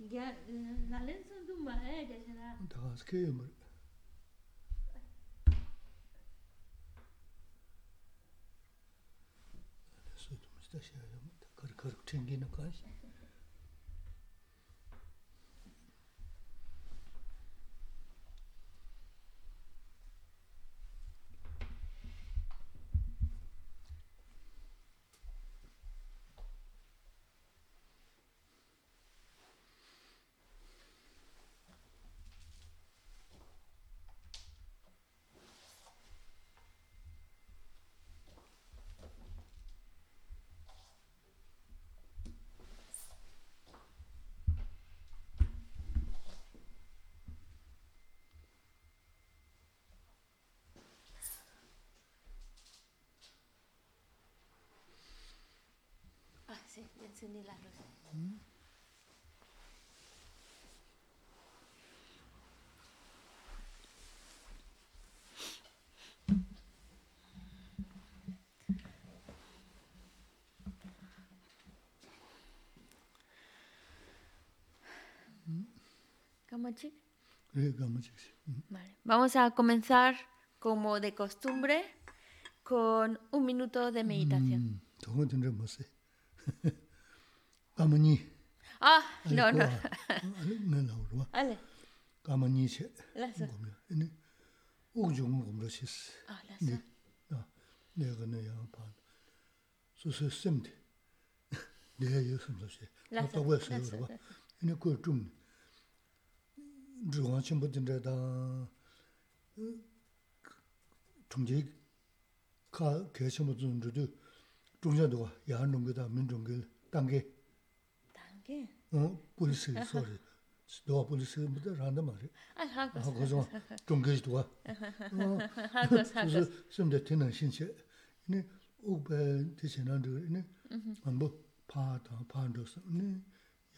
Ya, nalen son tu ma eh que será. 다가 스케일 뭐 소도 무스타시야 좀 거리 거리 챙기는 거 아 Vamos a comenzar, como de costumbre, con un minuto de meditación. 동은 된데 뭐세 가면이 Ah, no, no. 네 나오로 Vale, 가면이 세 lazo. 보면 네 우중은 검러시스 Ah, lazo. 네 아, 내가 내야 봐. 소소 쌤데. 내가 요즘도시. 라서, 아까 왜서 라서, 그러고. 근데 그좀 주관 좀 받는데다. 통제 가 계신 분들도 중요도 야하는 거다 민중들 단계 Tanque. 어 폴리스 소리 너 폴리스 뭐다 한다 말이야 Ah, 아 algo. 그래서 중계도 와 Algo, algo. 그래서 좀더 되는 신체. 네, 오베 대신한데 네. 한번 파다 파도서 네.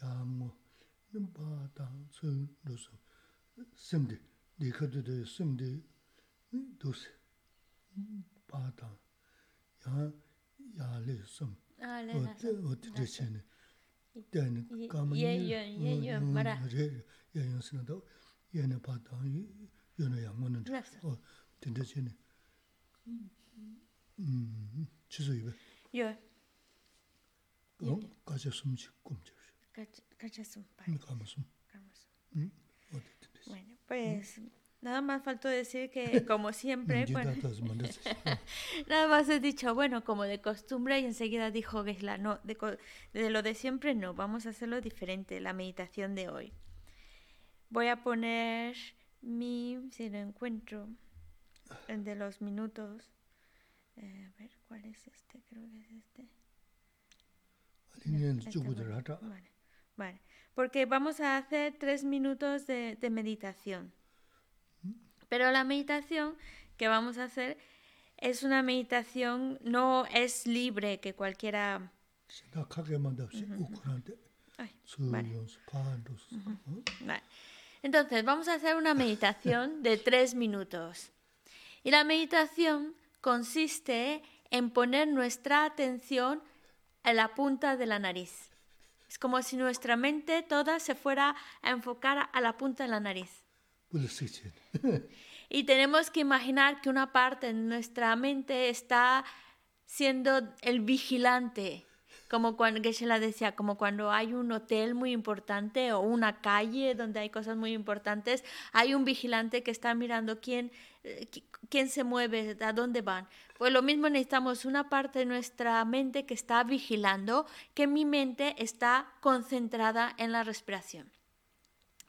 야모 네 파다 손도서. 심데 니커도 심데 도스. 파다 야 야레 심. Ah, le 어때 lazo. 어때 대신에. 때는 예, 가면 예, 예, 예, 예, 말아. dāni kāma yé mara. rē yé yōn sī na dā yé nā pā tāng yō nā yā ngō nā rā o tindā chī nā chī sō yibē yō o kāchā sūm chī kūm chā shī kāchā sūm pā kāma sūm kāma sūm o tindā chī Nada más faltó decir que, como siempre, nada más he dicho, bueno, como de costumbre, y enseguida dijo Gesla, no, de, lo de siempre no, vamos a hacerlo diferente, la meditación de hoy. Voy a poner mi, si lo encuentro, el de los minutos. Eh, a ver, ¿cuál es este? Creo que es este. Este. Vale, vale, porque vamos a hacer tres minutos de meditación. Pero la meditación que vamos a hacer es una meditación, no es libre que cualquiera... Entonces, vamos a hacer una meditación de tres minutos. Y la meditación consiste en poner nuestra atención a la punta de la nariz. Es como si nuestra mente toda se fuera a enfocar a la punta de la nariz. Y tenemos que imaginar que una parte de nuestra mente está siendo el vigilante, como cuando decía, como cuando hay un hotel muy importante o una calle donde hay cosas muy importantes, hay un vigilante que está mirando quién, eh, quién se mueve, a dónde van. Pues lo mismo necesitamos una parte de nuestra mente que está vigilando, que mi mente está concentrada en la respiración.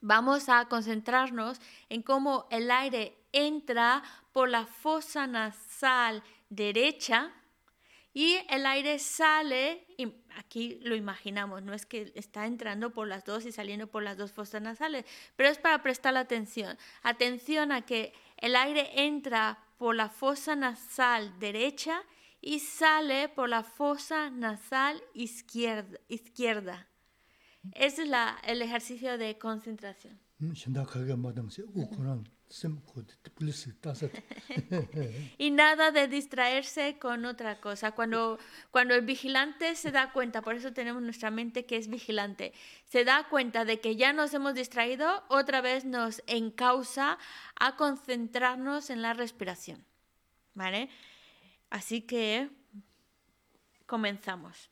Vamos a concentrarnos en cómo el aire entra por la fosa nasal derecha y el aire sale, y aquí lo imaginamos, no es que está entrando por las dos y saliendo por las dos fosas nasales, pero es para prestar atención. Atención a que el aire entra por la fosa nasal derecha y sale por la fosa nasal izquierda. izquierda. Ese es la, el ejercicio de concentración. y nada de distraerse con otra cosa. Cuando, cuando el vigilante se da cuenta, por eso tenemos nuestra mente que es vigilante, se da cuenta de que ya nos hemos distraído, otra vez nos encausa a concentrarnos en la respiración. ¿Vale? Así que comenzamos.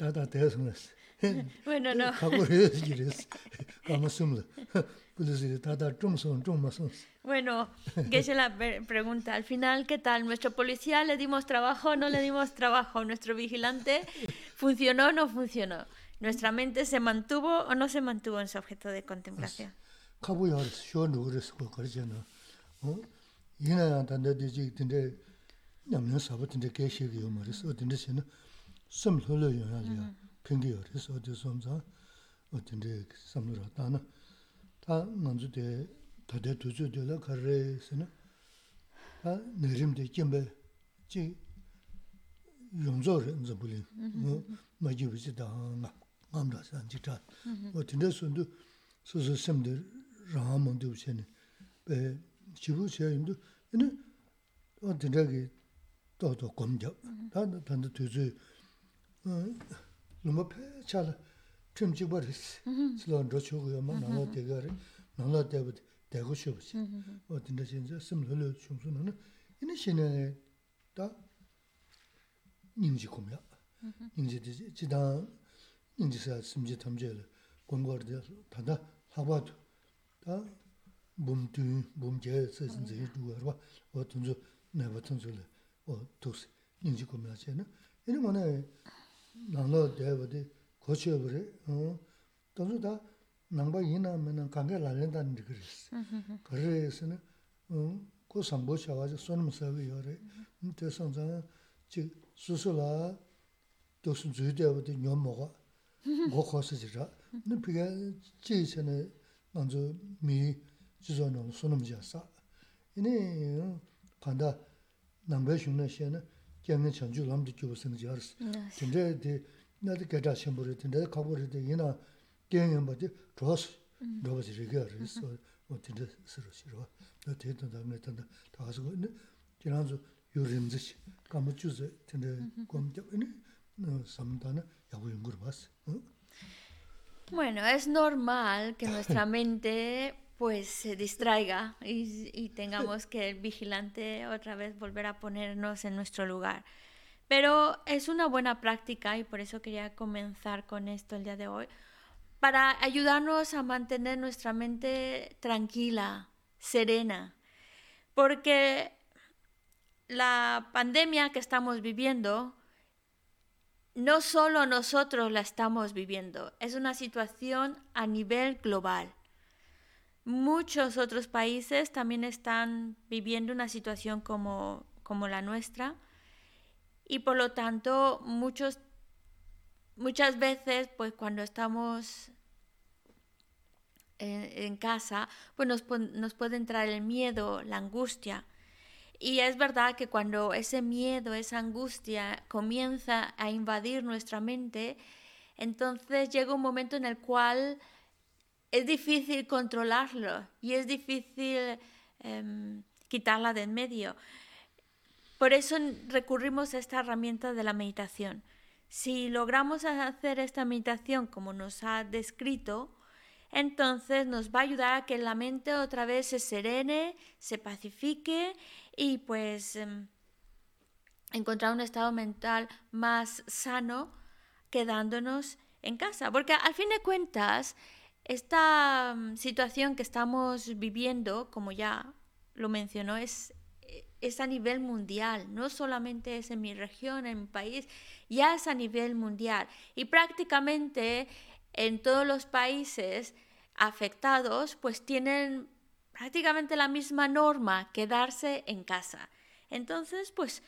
다다 대성스 Bueno, no. 가고레스 지레스 가마숨라 police 다다 좀선 좀마선스 Bueno, que se la pre- pregunta, al final, ¿qué tal? ¿Nuestro policía le dimos trabajo o no le dimos trabajo? ¿Nuestro vigilante funcionó o no funcionó? ¿Nuestra mente se mantuvo o no se mantuvo en su objeto de contemplación? 카부야스 쇼누그레스 거 거잖아 어 이나 단데 디지 근데 sīm lō lō yō yā lī mm-hmm. yā pīngi yō rī sō tī sōm sā o tī rī sīm lō rā tā na. Tā ngā dzū tī tā tē tū tsū tī lā kā rī sī na. Tā nē rīm tī kīm bē jī yōng zō rī nzā bū lī mā jī wī jī tā ngā ngām rā sā jī tā o tī rī sō tū sō sō sīm tī rā mōng tī wī chē nī bē jī wū chē yōng tū o tī rī kī tō tō gōm jā tā tā tā tū tsū nima pe chala trim chikpa resi, sila ndro chokuyo ma nala dega re, nala deba dega shobasi. O dinda shenze sim lolo chungsu nana, ina shene da nyingji kumya, nyingji dizi, jidan nyingji sa simji tamze le, gongor de tanda haba tu, da bum tuyun, bum jaya sa zinze yi duwa rwa, o tunzu, naiba tunzu le, o tosi, nyingji kumya chena. Ina nānglō dēwa dī kōchio bari, tōzu dā nāngbā yīnā mēnā kāngā lālēndā nirī kārīs. Kārī yīsī nī, kō sāmbō chāwā chā sōnam sāwī yorī, tē sāng zāng chī sūsū lā tōsū dzū dēwa dī nyō mōgā, gō khōsī chī rā, nī pīkā chī yīsī nī nāngzō mī chī zō nō sōnam chā sā. Yīnī kāndā nāngbā shūng nā shē nā, gyamne chanchu lamdi kyubu singi yaris. Tende di nadi gada shimbori, tende kabori di ina gyanyanba di dhwas, dhwas rigi yaris, o tende siro shirwa. Da te tanda me tanda tagasigo, jiranzu yurimzish, kama chuzi tende gomdiyab, mm-hmm. ini samdana yagu yungur basi. Bueno, es normal que nuestra mente pues se distraiga y, y, tengamos que el vigilante otra vez volver a ponernos en nuestro lugar. Pero es una buena práctica y por eso quería comenzar con esto el día de hoy, para ayudarnos a mantener nuestra mente tranquila, serena, porque la pandemia que estamos viviendo no solo nosotros la estamos viviendo, es una situación a nivel global. Muchos otros países también están viviendo una situación como, como la nuestra y por lo tanto muchos, muchas veces pues cuando estamos en, casa pues nos, nos puede entrar el miedo, la angustia. Y es verdad que cuando ese miedo, esa angustia comienza a invadir nuestra mente, entonces llega un momento en el cual es difícil controlarlo y es difícil eh, quitarla de en medio. Por eso recurrimos a esta herramienta de la meditación. Si logramos hacer esta meditación como nos ha descrito, entonces nos va a ayudar a que la mente otra vez se serene, se pacifique y pues eh, encontrar un estado mental más sano quedándonos en casa. Porque al fin de cuentas, esta um, situación que estamos viviendo, como ya lo mencionó, es, es a nivel mundial, no solamente es en mi región, en mi país, ya es a nivel mundial. Y prácticamente en todos los países afectados, pues tienen prácticamente la misma norma, quedarse en casa. Entonces, pues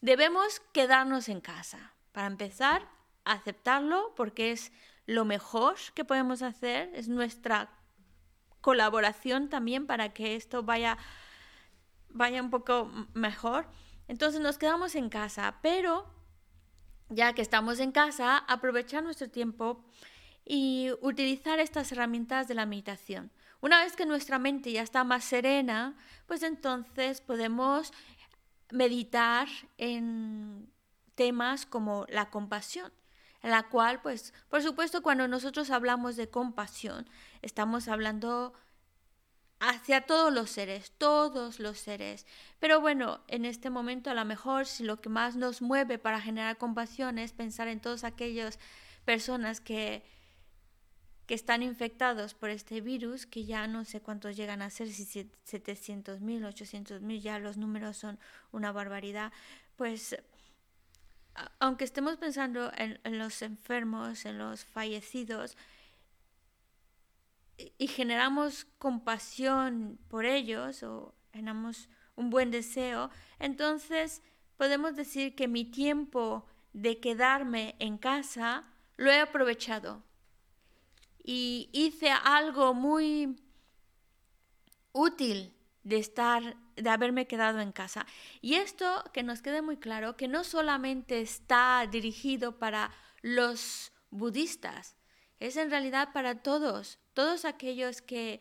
debemos quedarnos en casa. Para empezar, aceptarlo porque es lo mejor que podemos hacer, es nuestra colaboración también para que esto vaya, vaya un poco mejor. Entonces nos quedamos en casa, pero ya que estamos en casa, aprovechar nuestro tiempo y utilizar estas herramientas de la meditación. Una vez que nuestra mente ya está más serena, pues entonces podemos meditar en temas como la compasión, en la cual, pues, por supuesto, cuando nosotros hablamos de compasión, estamos hablando hacia todos los seres, todos los seres. Pero bueno, en este momento a lo mejor si lo que más nos mueve para generar compasión es pensar en todas aquellas personas que que están infectados por este virus, que ya no sé cuántos llegan a ser, si 700 mil, 800 mil, ya los números son una barbaridad, pues aunque estemos pensando en, en los enfermos, en los fallecidos, y generamos compasión por ellos o generamos un buen deseo, entonces podemos decir que mi tiempo de quedarme en casa lo he aprovechado. Y hice algo muy útil de estar de haberme quedado en casa. Y esto que nos quede muy claro que no solamente está dirigido para los budistas, es en realidad para todos, todos aquellos que,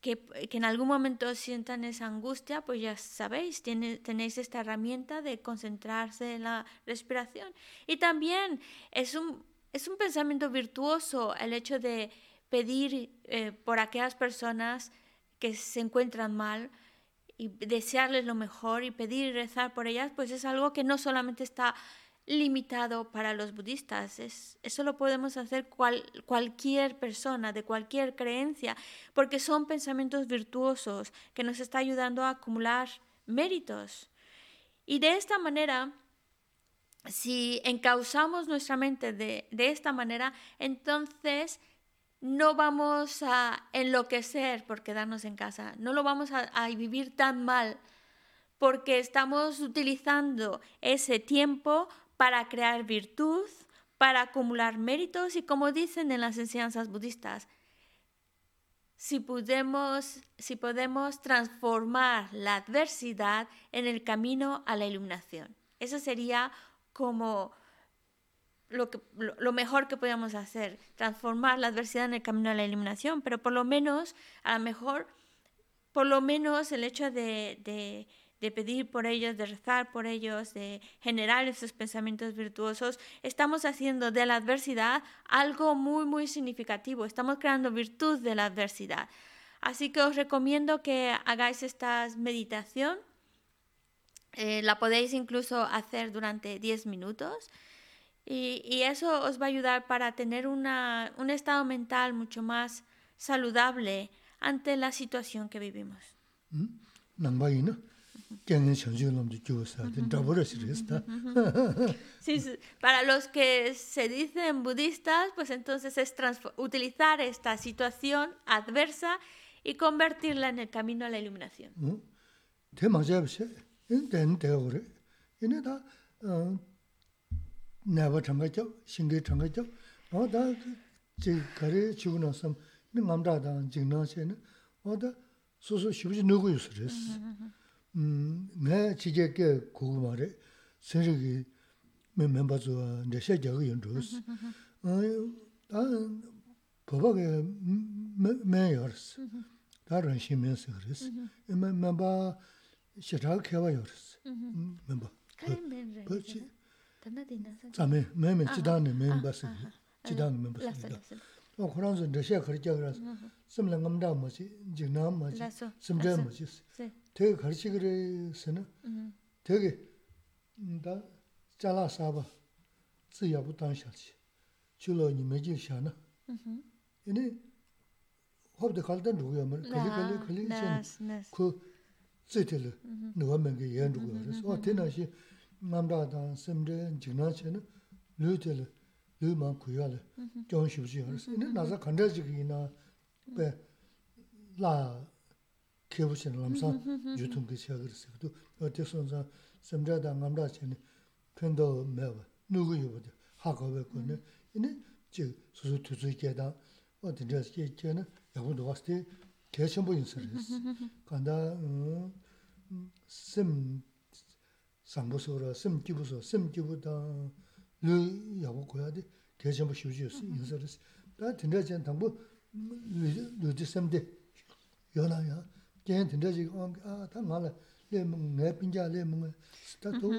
que, que en algún momento sientan esa angustia, pues ya sabéis, tiene, tenéis esta herramienta de concentrarse en la respiración. Y también es un, es un pensamiento virtuoso el hecho de pedir eh, por aquellas personas que se encuentran mal y desearles lo mejor y pedir y rezar por ellas, pues es algo que no solamente está limitado para los budistas. Es, eso lo podemos hacer cual, cualquier persona de cualquier creencia, porque son pensamientos virtuosos que nos está ayudando a acumular méritos. Y de esta manera, si encauzamos nuestra mente de, de esta manera, entonces no vamos a enloquecer por quedarnos en casa, no lo vamos a, vivir tan mal porque estamos utilizando ese tiempo para crear virtud, para acumular méritos y como dicen en las enseñanzas budistas, si podemos, si podemos transformar la adversidad en el camino a la iluminación. Eso sería como lo, que, lo, mejor que podemos hacer, transformar la adversidad en el camino a la iluminación, pero por lo menos, a lo mejor, por lo menos el hecho de, de de pedir por ellos, de rezar por ellos, de generar esos pensamientos virtuosos, estamos haciendo de la adversidad algo muy, muy significativo. Estamos creando virtud de la adversidad. Así que os recomiendo que hagáis esta meditación. Eh, la podéis incluso hacer durante 10 minutos. Y, y, eso os va a ayudar para tener una, un estado mental mucho más saludable ante la situación que vivimos. ¿Mm? Sí, para los que se dicen budistas, pues entonces es utilizar esta situación adversa y convertirla en el camino a la iluminación. 내버 정가죠 신기 정가죠 어다 지 거래 지고 나서 능 감다다 직나세는 어다 소소 쉬우지 누구 유스레스 음내 지게게 고고 말에 세력이 몇 멤버즈와 내 세력이 연주스 어다 법하게 매여스 다른 시면서 그랬어 멤버 시작 개발여스 멤버 그렇지 wā yā rī sī, mēmbā. Tsa mē, mē mē chidā nē mēmbā sī, chidā nē mēmbā sī. Tā khurāng sī nē shē khari jā gā rā sī, sīm lā ngam dā mā sī, jīg nā mā sī, sīm jā mā sī sī. 되게 가르치 그래서는 되게 다 잘라 사바 지야부 당샤지 줄로 니 매지 샤나 얘네 호브데 갈던 누구야 말 그리 그리 그리 그 namdaa dhan semdre jignaa che na lu te le, lu maa kuyaa le, gyon shibshi yaris. Ine nasa kandaa jigi ina pe laa kebu che na lamsaa yutum ki chea garis. Yo te son zan semdre dhan namdaa che na pendo mewa, nugu yuwa de, haka we ku ne. Ine jig susu tuzu ike dhan, o dindraa ike ike na yabu dhuwas te kea chenpo insa yaris. Kandaa mm, sem 삼부소라 심기부소 심기부다 르 야고 고야데 대전부 쉬우지스 인서스. 다 된다전 당부 르지 샘데 요나야. 겐 된다지 아다 말아 레몽 내 빈자 레몽 스타도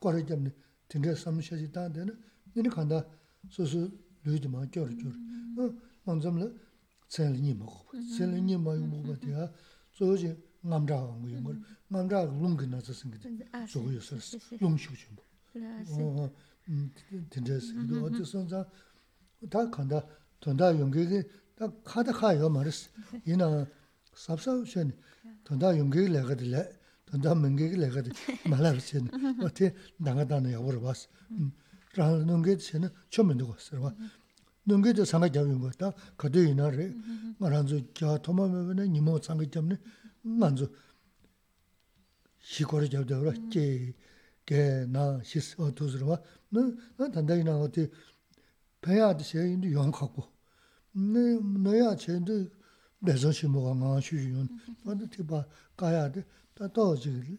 거래점 된다 삼셔지 다 되는 니네 간다. 소소 르지마 겨르죠 어 먼저는 셀리니 먹고 셀리니 마요 먹고 돼야 소지 남자가 뭐 걸. 남자 롱게 나서 생기지. 저거 요서 롱식 좀. 어. 음, 된다스. 이거 어디 선자 다 간다. 돈다 용기게 다 카다 가요 말았어. 이나 삽삽션 돈다 용기를 내가 들래. 돈다 멍게를 내가 말았어. 어때 나가다는 여보를 봤어. 음. 라는 게 전에 처음에 누가 쓰러 능게도 상가 잡은 거다. 그도 이날에 말한서 겨 토마면은 니모 상가 잡네. 만주. 시고를 잡다라 제게나 시스 어두스러와. 너 단단히나 어디 배야도 세인도 용하고. 네 너야 쟤도 내서시 뭐가 나시윤 완전 티바 가야데 다 떠지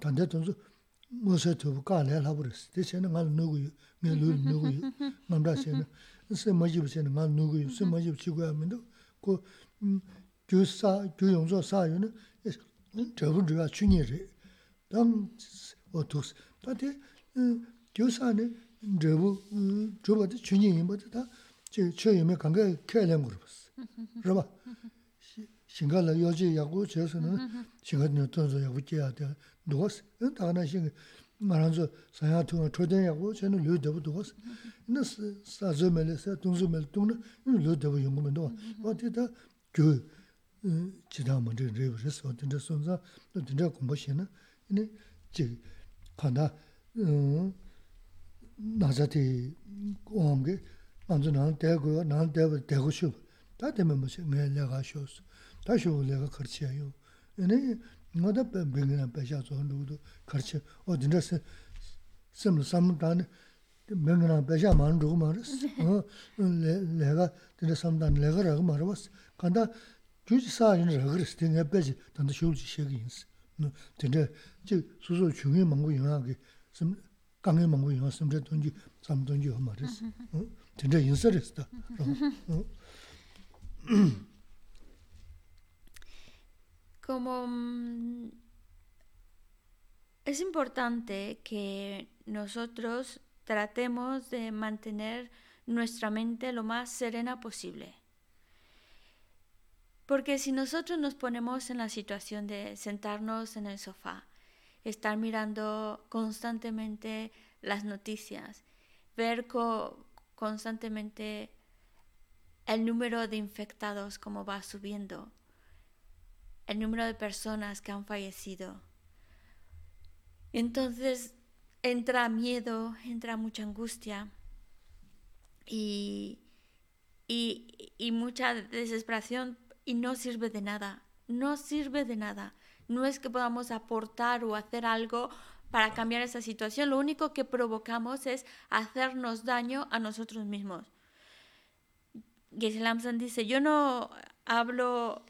단대 돈수 무엇에 더 가래 하버스 대체는 말 누구 내루 누구 남다세는 세 마지브세는 말 누구 세 마지브 치고 하면도 그 gyū sā, gyū yōngzō sā yō nā, chabu rīwā chūnyē rī. Tāng wā tūs. Tā tē gyū sā nē, chabu, chabu tā chūnyē yīmbā tā tā, chē yōmē kāngā kē lēng gu rībās. Rīwā, shingā lā yō jī yāgu chē sō nā, shingā nē tōn sō yāgu jī yā tā duwās. Tā nā shingā, mā rā sō sāyā tūngā chōdēn yāgu chē nā lō dabu duwās. Nā sā zō mē lē, sā tūng zō mē lē, tūng nā lō dabu yōngu mē duwā. Wā tē tā gyū, chidaa mandi ribu riso, dinda sunza, dinda kumbu shena, ini chi kanda nazati omgi, manzu nang degu, nang degu, degu shubu, taa dime musi ngay lega shosu, taa shubu lega karchiya yu. Ini ngada bingina pesha zuhan dhudu karchiya, o dinda simla samdani, bingina pesha mani dhugu maris, lega, dinda samdani lega raga maris, kanda 주지 사인을 그랬을 때 내가 배지 단도 쉬울지 시기 있어 근데 저 수소 중에 먹고 영하게 좀 강에 먹고 영하 심제 돈지 삼 돈지 한 말했어 어 근데 인설했어 어 como mm, es importante que nosotros tratemos de mantener nuestra mente lo más serena posible. Porque si nosotros nos ponemos en la situación de sentarnos en el sofá, estar mirando constantemente las noticias, ver constantemente el número de infectados como va subiendo, el número de personas que han fallecido. Entonces entra miedo, entra mucha angustia y, y, mucha desesperación y no sirve de nada, no sirve de nada. No es que podamos aportar o hacer algo para cambiar esa situación, lo único que provocamos es hacernos daño a nosotros mismos. Geshe Lamson dice, yo no hablo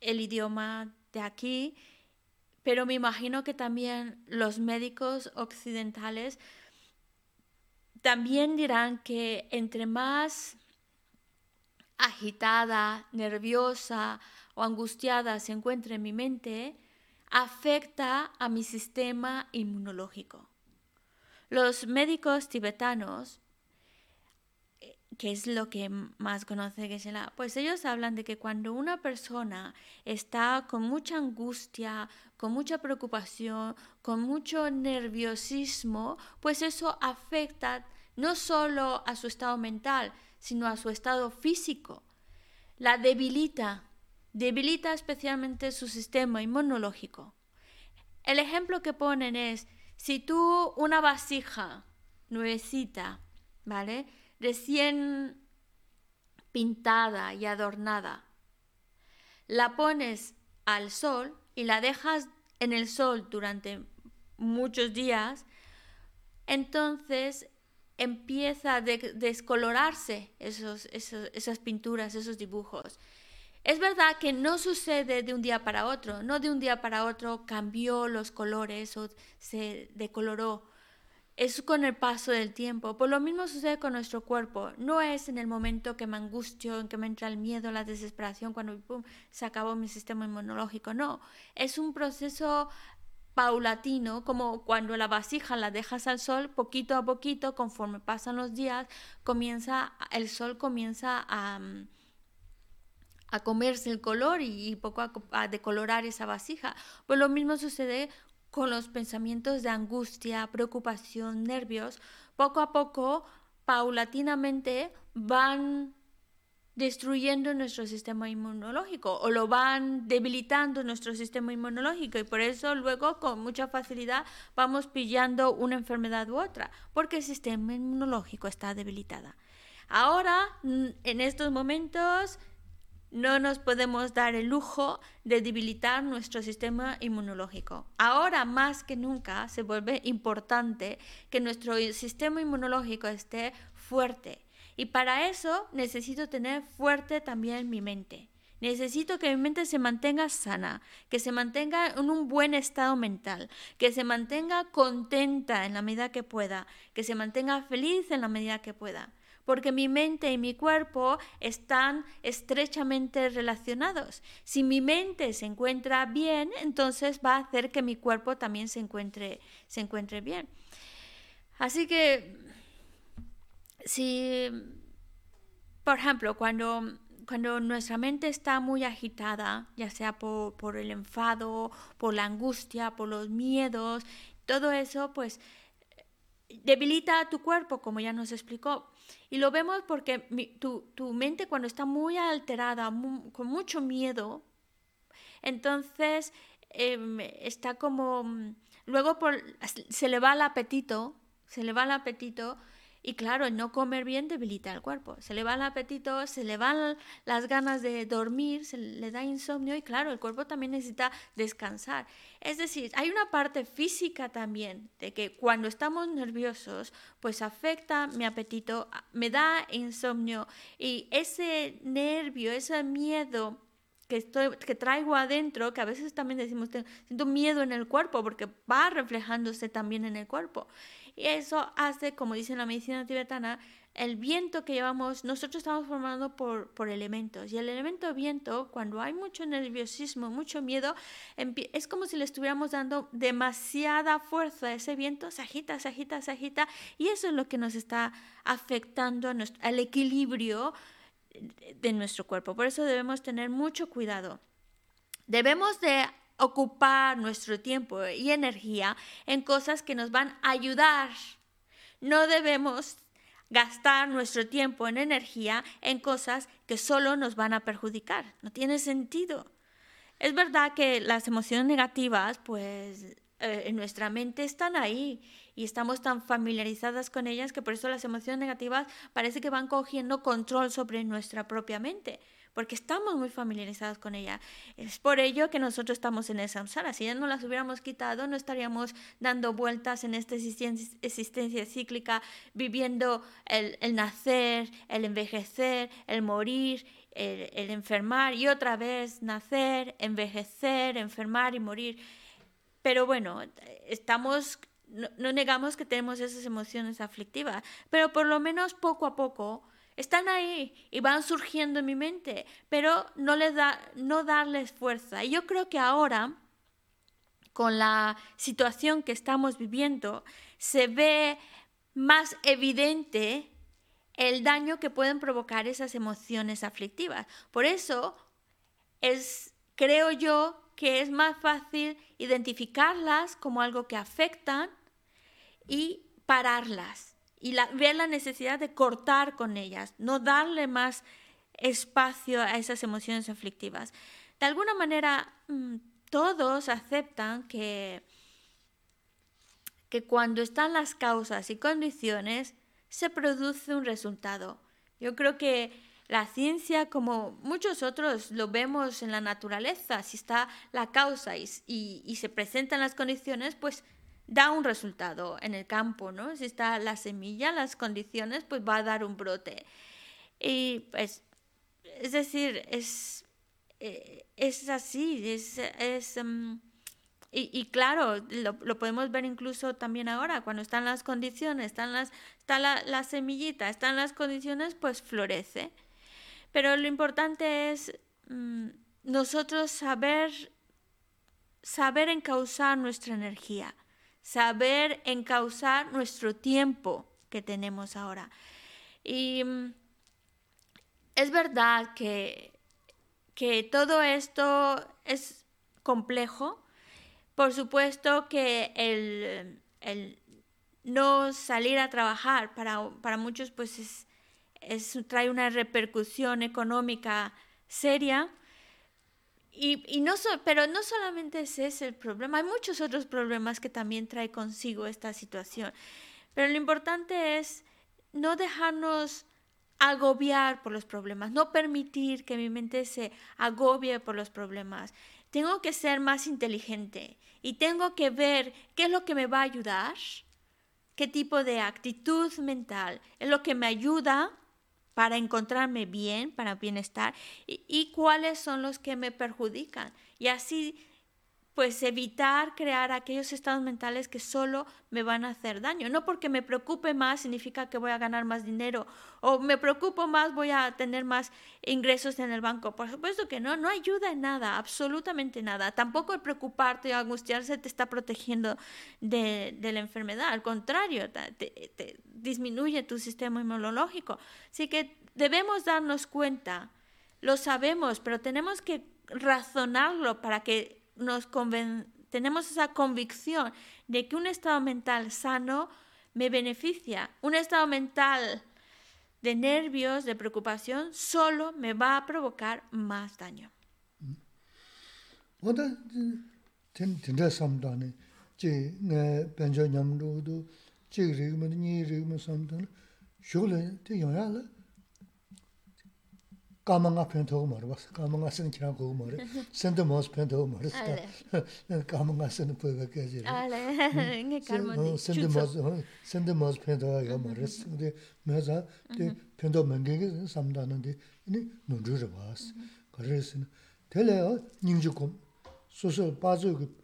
el idioma de aquí, pero me imagino que también los médicos occidentales también dirán que entre más agitada, nerviosa o angustiada se encuentre mi mente, afecta a mi sistema inmunológico. Los médicos tibetanos que es lo que más conoce Geshe-la, pues ellos hablan de que cuando una persona está con mucha angustia, con mucha preocupación, con mucho nerviosismo, pues eso afecta no solo a su estado mental, sino a su estado físico. La debilita, debilita especialmente su sistema inmunológico. El ejemplo que ponen es, si tú una vasija nuevecita, ¿vale? recién pintada y adornada. La pones al sol y la dejas en el sol durante muchos días, entonces empieza a descolorarse esas pinturas, esos dibujos. Es verdad que no sucede de un día para otro, no de un día para otro cambió los colores o se decoloró, es con el paso del tiempo. Por lo mismo sucede con nuestro cuerpo. No es en el momento que me angustio, en que me entra el miedo, la desesperación, cuando se acabó mi sistema inmunológico. No, es un proceso paulatino, como cuando la vasija la dejas al sol, poquito a poquito, conforme pasan los días, comienza, el sol comienza a, a comerse el color y, poco a, a, decolorar esa vasija. Pues lo mismo sucede con los pensamientos de angustia, preocupación, nervios, poco a poco, paulatinamente, van destruyendo nuestro sistema inmunológico o lo van debilitando nuestro sistema inmunológico y por eso luego con mucha facilidad vamos pillando una enfermedad u otra porque el sistema inmunológico está debilitada. Ahora, en estos momentos, no nos podemos dar el lujo de debilitar nuestro sistema inmunológico. Ahora más que nunca se vuelve importante que nuestro sistema inmunológico esté fuerte. Y para eso necesito tener fuerte también mi mente. Necesito que mi mente se mantenga sana, que se mantenga en un buen estado mental, que se mantenga contenta en la medida que pueda, que se mantenga feliz en la medida que pueda porque mi mente y mi cuerpo están estrechamente relacionados. Si mi mente se encuentra bien, entonces va a hacer que mi cuerpo también se encuentre, se encuentre bien. Así que, si, por ejemplo, cuando, cuando nuestra mente está muy agitada, ya sea por, por el enfado, por la angustia, por los miedos, todo eso pues debilita tu cuerpo, como ya nos explicó. Y lo vemos porque tu, tu, mente cuando está muy alterada, con mucho miedo, entonces em, está como, luego por, se le va el apetito, se le va el apetito y claro, no comer bien debilita el cuerpo. Se le va el apetito, se le van las ganas de dormir, se le da insomnio y claro, el cuerpo también necesita descansar. Es decir, hay una parte física también de que cuando estamos nerviosos, pues afecta mi apetito, me da insomnio y ese nervio, ese miedo que, estoy, que traigo adentro, que a veces también decimos, siento miedo en el cuerpo porque va reflejándose también en el cuerpo. Y eso hace, como dice la medicina tibetana, el viento que llevamos, nosotros estamos formando por, por elementos. Y el elemento viento, cuando hay mucho nerviosismo, mucho miedo, es como si le estuviéramos dando demasiada fuerza a ese viento, se agita, se agita, se agita. Y eso es lo que nos está afectando al equilibrio de nuestro cuerpo. Por eso debemos tener mucho cuidado. Debemos de ocupar nuestro tiempo y energía en cosas que nos van a ayudar. No debemos gastar nuestro tiempo en energía en cosas que solo nos van a perjudicar. No tiene sentido. Es verdad que las emociones negativas, pues eh, en nuestra mente están ahí y estamos tan familiarizadas con ellas que por eso las emociones negativas parece que van cogiendo control sobre nuestra propia mente porque estamos muy familiarizados con ella. Es por ello que nosotros estamos en el samsara. Si ya no las hubiéramos quitado, no estaríamos dando vueltas en esta existencia, cíclica, viviendo el, nacer, el envejecer, el morir, el, enfermar y otra vez nacer, envejecer, enfermar y morir. Pero bueno, estamos no, negamos que tenemos esas emociones aflictivas, pero por lo menos poco a poco están ahí y van surgiendo en mi mente, pero no les da, no darles fuerza. Y yo creo que ahora, con la situación que estamos viviendo, se ve más evidente el daño que pueden provocar esas emociones aflictivas. Por eso es, creo yo, que es más fácil identificarlas como algo que afectan y pararlas y la, ver la necesidad de cortar con ellas, no darle más espacio a esas emociones aflictivas. De alguna manera, mm, todos aceptan que, que cuando están las causas y condiciones, se produce un resultado. Yo creo que la ciencia, como muchos otros, lo vemos en la naturaleza. Si está la causa y, y se presentan las condiciones, pues da un resultado en el campo, ¿no? Si está la semilla, las condiciones, pues va a dar un brote. Y pues, es decir, es, eh, es así, es... es mm, y, claro, lo, podemos ver incluso también ahora, cuando están las condiciones, están las, está la, la semillita, están las condiciones, pues florece. Pero lo importante es mm, nosotros saber, saber encauzar nuestra energía saber encauzar nuestro tiempo que tenemos ahora. Y mm, es verdad que, que todo esto es complejo. Por supuesto que el, no salir a trabajar para, para muchos pues es, trae una repercusión económica seria y, no pero no solamente ese es el problema, hay muchos otros problemas que también trae consigo esta situación. Pero lo importante es no dejarnos agobiar por los problemas, no permitir que mi mente se agobie por los problemas. Tengo que ser más inteligente y tengo que ver qué es lo que me va a ayudar, qué tipo de actitud mental es lo que me ayuda para encontrarme bien, para bienestar, y, cuáles son los que me perjudican. Y así, pues evitar crear aquellos estados mentales que solo me van a hacer daño. No porque me preocupe más significa que voy a ganar más dinero, o me preocupo más voy a tener más ingresos en el banco. Por supuesto que no, no ayuda en nada, absolutamente nada. Tampoco el preocuparte o angustiarse te está protegiendo de, la enfermedad, al contrario, te disminuye tu sistema inmunológico. Así que debemos darnos cuenta, lo sabemos, pero tenemos que razonarlo para que nos tenemos esa convicción de que un estado mental sano me beneficia. Un estado mental de nervios, de preocupación, solo me va a provocar más daño. 까망아 펜토고 말어 까망아 쓰는 기랑 거고 말어 센터 모스 펜토고 말어 까망아 쓰는 보가 가지 알레 이게 까망아 센터 모스 센터 모스 펜토가 말어 근데 맞아 데 펜토 멍게게 삼다는데 이니 논주를 봤어 그래서 될래요 닝주고 소소 빠져 그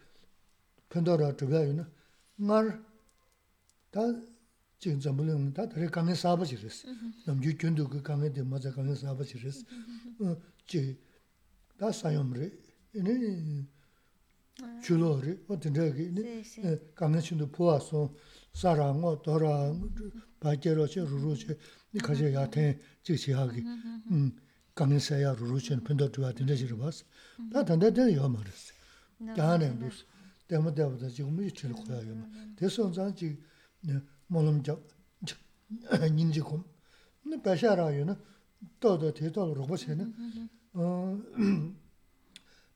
펜토라 들어가요나 말다 지금 전부는 다 다리 강에 사버지랬어. 남주 견도 그 강에 대 맞아 강에 사버지랬어. 어, 지 다사용을 이네 줄어리 어떤 저기 네 강에 신도 보아서 사랑어 돌아 바게로 저 루루체 니 가져 야테 지시하기 음 강에 사야 루루체 편도 좋아 된다 지를 봤어. 다 단다 되요 말았어. 다네 무슨 때문에 지금 이 칠 거야. 대선 장지 몰음적 인지곰 근데 배샤라요는 또도 대도 로봇에는 어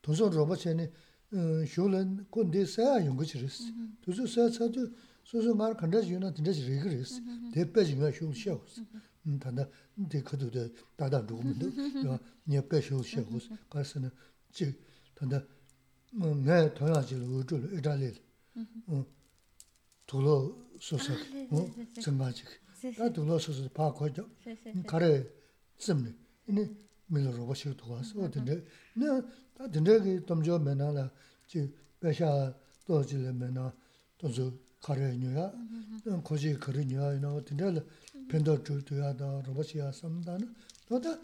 도서 로봇에는 쇼런 콘데사 연구치르스 도서 사사도 소소 말 간다 유나 된다 지그리스 대배지가 쇼쇼스 단다 근데 그도 다다 누구도 네 배쇼쇼스 가서는 즉 단다 뭐 내가 더야지 우주를 이달리 응 돌로 소소 어 정말지 다 둘러서서 봐 거죠 가래 쯤네 이네 밀로 버시고 도와서 어딘데 네다 된데게 domjo menala 지 배샤 도지레 메나 도저 가래녀야 거지 그러냐 이나 어딘데 펜더 줄도야다 로버시아 삼다는 너다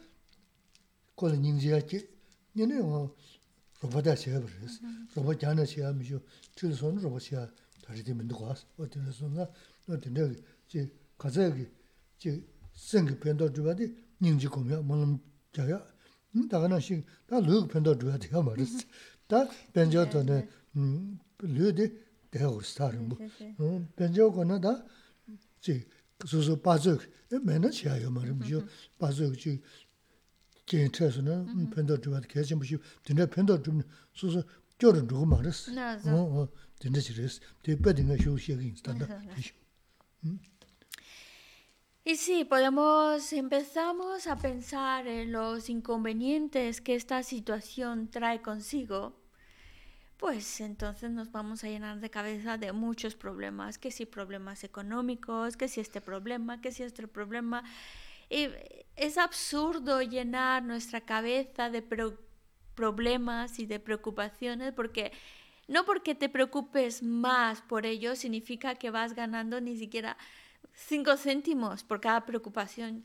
콜 닝지야지 얘네 어 로버다 쉐버스 로버 자나 쉐아미죠 줄손 로버시아 다리 되면 누가 왔어. 어디서 songa, 어디 내가 지 가자기 지 생기 변도 주바디 닝지 공야 뭐는 자야 음 다가나시 다 르그 변도 줘야 돼요 말았어. 다 변조도네 음 르디 대어 스타르 뭐 변조고는 다지 소소 빠져 매는 지야요 말이죠. 빠져 지 괜찮으면 변도 줘야 돼. 계속 무시 근데 변도 좀 소소 저를 누구 말았어. 어 Y sí, podemos empezamos a pensar en los inconvenientes que esta situación trae consigo, pues entonces nos vamos a llenar de cabeza de muchos problemas, que si problemas económicos, que si este problema, que si este problema. Y es absurdo llenar nuestra cabeza de problemas y de preocupaciones porque no porque te preocupes más por ello significa que vas ganando ni siquiera cinco céntimos por cada preocupación.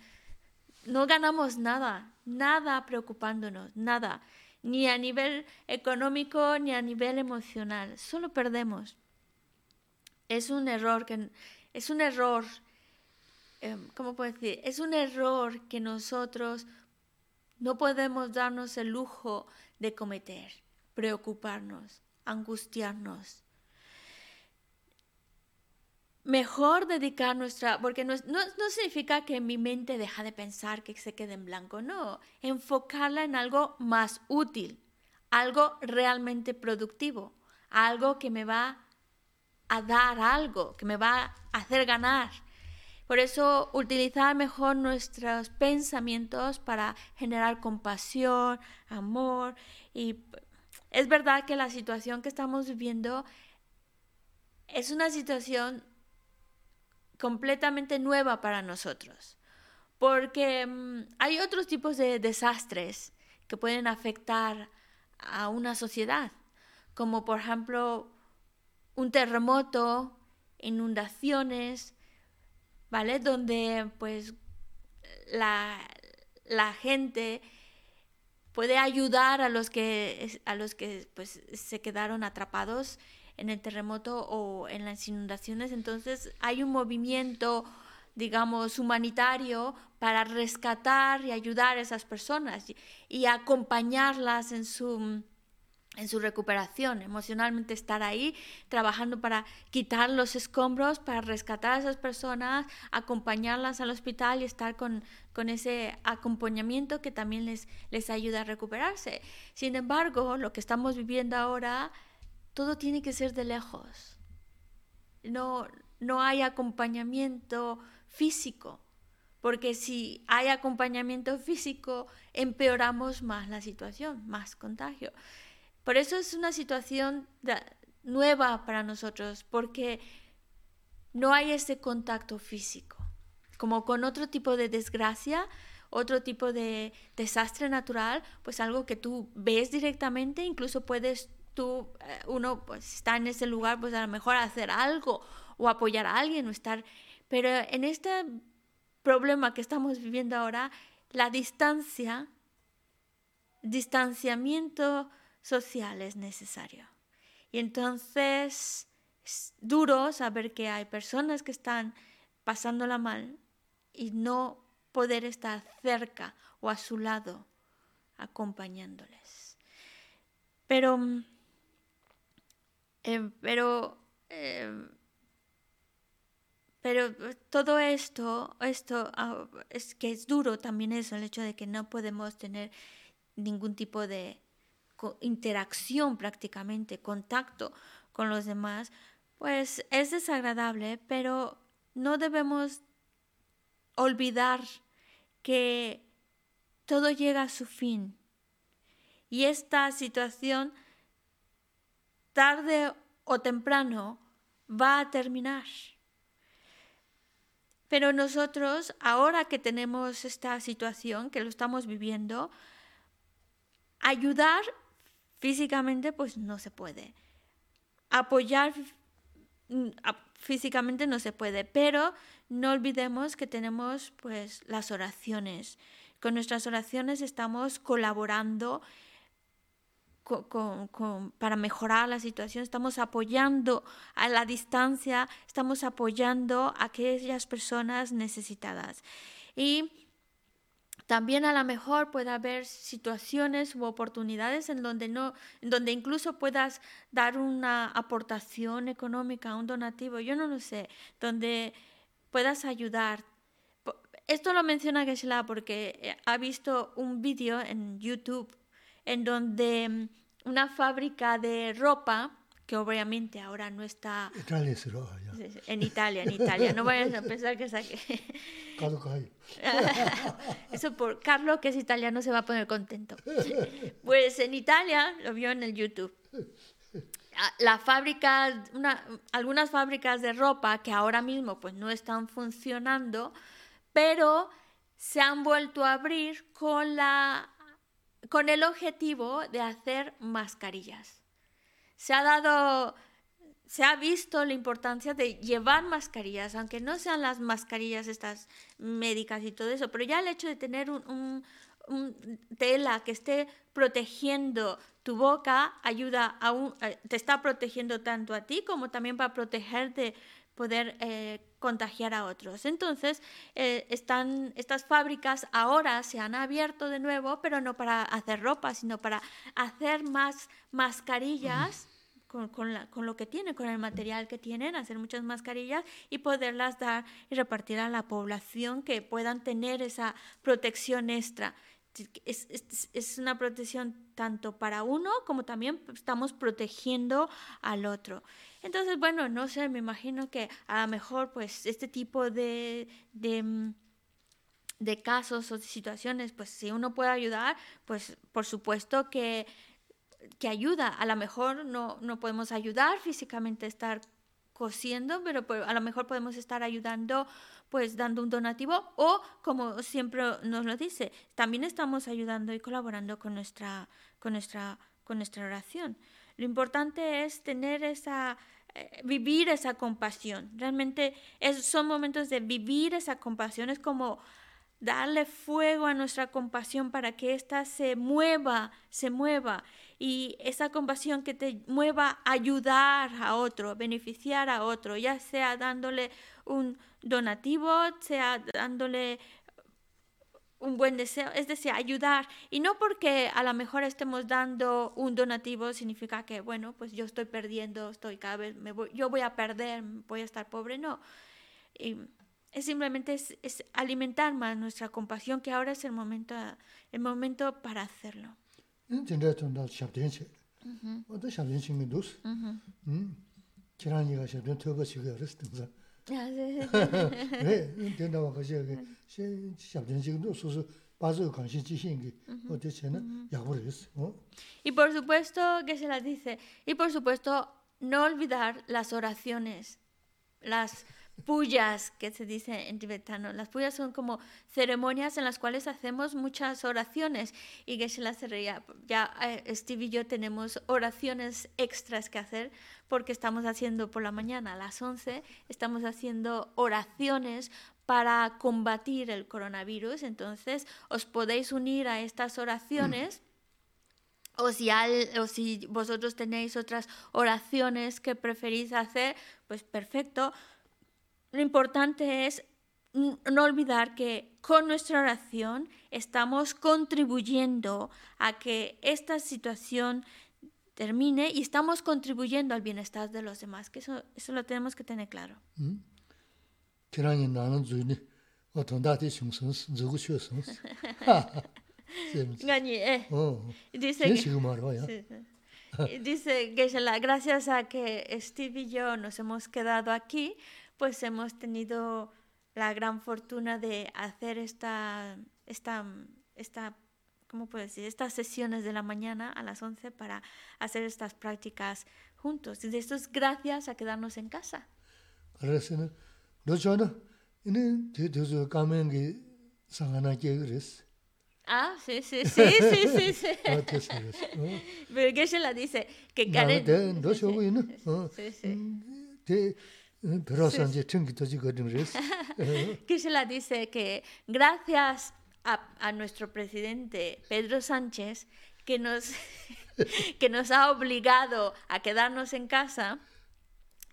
No ganamos nada, nada preocupándonos, nada, ni a nivel económico ni a nivel emocional, solo perdemos. Es un error que es un error, em, ¿cómo puedo decir? Es un error que nosotros no podemos darnos el lujo de cometer, preocuparnos angustiarnos. Mejor dedicar nuestra, porque no, no, significa que mi mente deja de pensar, que se quede en blanco, no, enfocarla en algo más útil, algo realmente productivo, algo que me va a dar algo, que me va a hacer ganar. Por eso utilizar mejor nuestros pensamientos para generar compasión, amor y es verdad que la situación que estamos viviendo es una situación completamente nueva para nosotros, porque mm, hay otros tipos de desastres que pueden afectar a una sociedad, como por ejemplo un terremoto, inundaciones, ¿vale? Donde pues la, la gente puede ayudar a los que, a los que pues, se quedaron atrapados en el terremoto o en las inundaciones. Entonces hay un movimiento, digamos, humanitario para rescatar y ayudar a esas personas y, acompañarlas en su, en su recuperación, emocionalmente estar ahí, trabajando para quitar los escombros, para rescatar a esas personas, acompañarlas al hospital y estar con, con ese acompañamiento que también les, les ayuda a recuperarse. Sin embargo, lo que estamos viviendo ahora, todo tiene que ser de lejos. No, no hay acompañamiento físico, porque si hay acompañamiento físico, empeoramos más la situación, más contagio. Por eso es una situación nueva para nosotros, porque no hay ese contacto físico. Como con otro tipo de desgracia, otro tipo de desastre natural, pues algo que tú ves directamente, incluso puedes tú, eh, uno pues está en ese lugar, pues a lo mejor hacer algo o apoyar a alguien o estar... Pero en este problema que estamos viviendo ahora, la distancia, distanciamiento social es necesario. Y entonces es duro saber que hay personas que están pasándola mal y no poder estar cerca o a su lado acompañándoles. Pero, eh, pero, eh, pero todo esto, esto ah, es que es duro también eso, el hecho de que no podemos tener ningún tipo de interacción prácticamente, contacto con los demás, pues es desagradable, pero no debemos olvidar que todo llega a su fin. Y esta situación, tarde o temprano, va a terminar. Pero nosotros, ahora que tenemos esta situación, que lo estamos viviendo, ayudar Físicamente, pues no se puede. Apoyar mm, físicamente no se puede, pero no olvidemos que tenemos pues las oraciones. Con nuestras oraciones estamos colaborando para mejorar la situación, estamos apoyando a la distancia, estamos apoyando a aquellas personas necesitadas. Y también a lo mejor puede haber situaciones u oportunidades en donde no, en donde incluso puedas dar una aportación económica, un donativo, yo no lo sé, donde puedas ayudar. Esto lo menciona Geshe-la porque eh, ha visto un vídeo en YouTube en donde mm, una fábrica de ropa que obviamente ahora no está en Italia, en Italia. No vayas a pensar que saque. Eso por Carlos, que es italiano, se va a poner contento. Pues en Italia, lo vio en el YouTube. Ah, la fábrica, una, algunas fábricas de ropa que ahora mismo pues no están funcionando, pero se han vuelto a abrir con la con el objetivo de hacer mascarillas se ha dado, se ha visto la importancia de llevar mascarillas, aunque no sean las mascarillas estas médicas y todo eso, pero ya el hecho de tener un, tela que esté protegiendo tu boca ayuda a un, eh, te está protegiendo tanto a ti como también para proteger de poder eh, contagiar a otros. Entonces, eh, están, estas fábricas ahora se han abierto de nuevo, pero no para hacer ropa, sino para hacer más mascarillas. Con, con, lo que tienen, con el material que tienen, hacer muchas mascarillas y poderlas dar y repartir a la población que puedan tener esa protección extra. Es, es, es, una protección tanto para uno como también estamos protegiendo al otro. Entonces, bueno, no sé, me imagino que a lo mejor pues este tipo de, de, mm, de casos o situaciones, pues si uno puede ayudar, pues por supuesto que, que ayuda. A lo mejor no, no podemos ayudar físicamente a estar cosiendo, pero pues, a lo mejor podemos estar ayudando pues dando un donativo o como siempre nos lo dice, también estamos ayudando y colaborando con nuestra con nuestra con nuestra oración. Lo importante es tener esa eh, vivir esa compasión. Realmente es, son momentos de vivir esa compasión. Es como darle fuego a nuestra compasión para que ésta se mueva, se mueva. Y esa compasión que te mueva a ayudar a otro, beneficiar a otro, ya sea dándole un donativo, sea dándole un buen deseo, es decir, ayudar. Y no porque a lo mejor estemos dando un donativo significa que, bueno, pues yo estoy perdiendo, estoy cada vez, me voy, yo voy a perder, voy a estar pobre, no. Y es simplemente es, es alimentar más nuestra compasión, que ahora es el momento, el momento para hacerlo. Y por supuesto, que se las dice, y por supuesto, no olvidar las oraciones, las puyas, que se dice en tibetano. Las puyas son como ceremonias en las cuales hacemos muchas oraciones y que se las ya, ya eh, Steve y yo tenemos oraciones extras que hacer porque estamos haciendo por la mañana a las 11, estamos haciendo oraciones para combatir el coronavirus. Entonces, os podéis unir a estas oraciones. O si, o si vosotros tenéis otras oraciones que preferís hacer, pues perfecto. Lo importante es no olvidar que con nuestra oración estamos contribuyendo a que esta situación termine y estamos contribuyendo al bienestar de los demás, que eso, eso lo tenemos que tener claro. Dice que gracias a que Steve y yo nos hemos quedado aquí, pues hemos tenido la gran fortuna de hacer esta, esta, esta ¿cómo puedo decir? Estas sesiones de la mañana a las 11 para hacer estas prácticas juntos. Y esto es gracias a quedarnos en casa. Ah, sí, sí, sí, sí, sí, sí. Pero que la dice que Karen... Sí, sí. Pero la dice que gracias a, a, nuestro presidente Pedro Sánchez, que nos, que nos ha obligado a quedarnos en casa,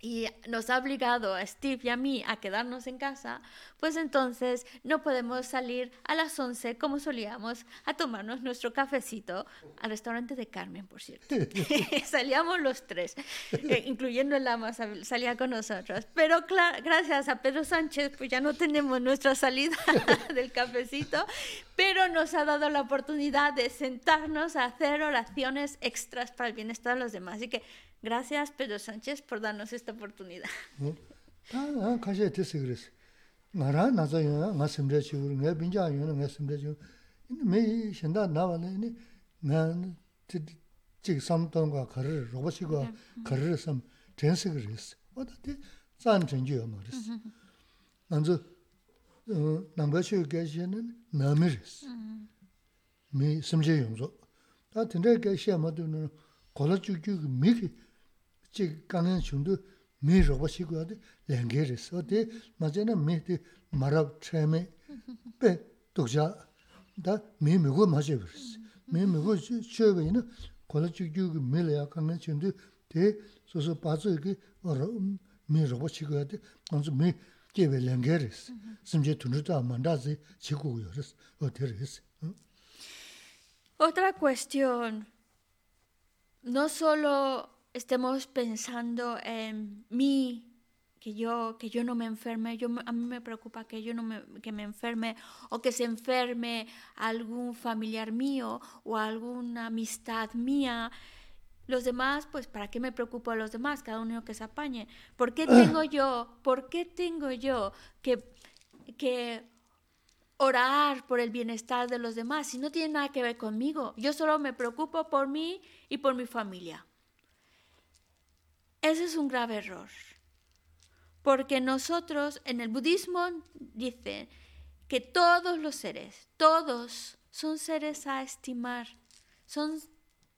y nos ha obligado a Steve y a mí a quedarnos en casa, pues entonces no podemos salir a las 11 como solíamos a tomarnos nuestro cafecito al restaurante de Carmen, por cierto. Salíamos los tres, eh, incluyendo el ama salía con nosotros. Pero gracias a Pedro Sánchez, pues ya no tenemos nuestra salida del cafecito, pero nos ha dado la oportunidad de sentarnos a hacer oraciones extras para el bienestar de los demás. Así que Gracias, Pedro Sánchez, por darnos esta oportunidad. 아, 가셔야 됐어 그래서. 나라 나자야, 나 심레지고 내 빈자요, 내 심레지고. 매 신다 나와네. 난 지금 삼동과 거를 로봇이고 거를 섬 전스 그랬어. 어디 산 전주요 말했어. 먼저 어 남가시 계시는 남이랬어. 매 심제 용조. 다 된다 계시야 뭐든 걸어 주기 미리 chik kanyan shundu mi roba shikuwa di lenge res. O di mazena mi di marab chayme pe tukja da mi migu machibu res. Mi migu choyga ina kola chik yugu mi laya kanyan shundu di soso pazu ki mi roba shikuwa di anzu mi jebe lenge res. Simche tunrita mandazi shikuwa res. O di res. Otra cuestión, no solo estemos pensando en mí, que yo, que yo no me enferme, yo, a mí me preocupa que yo no me, que me enferme o que se enferme algún familiar mío o alguna amistad mía. Los demás, pues, ¿para qué me preocupo a los demás? Cada uno que se apañe. ¿Por qué tengo yo, por qué tengo yo que, que orar por el bienestar de los demás si no tiene nada que ver conmigo? Yo solo me preocupo por mí y por mi familia. Ese es un grave error. Porque nosotros en el budismo dice que todos los seres, todos son seres a estimar. Son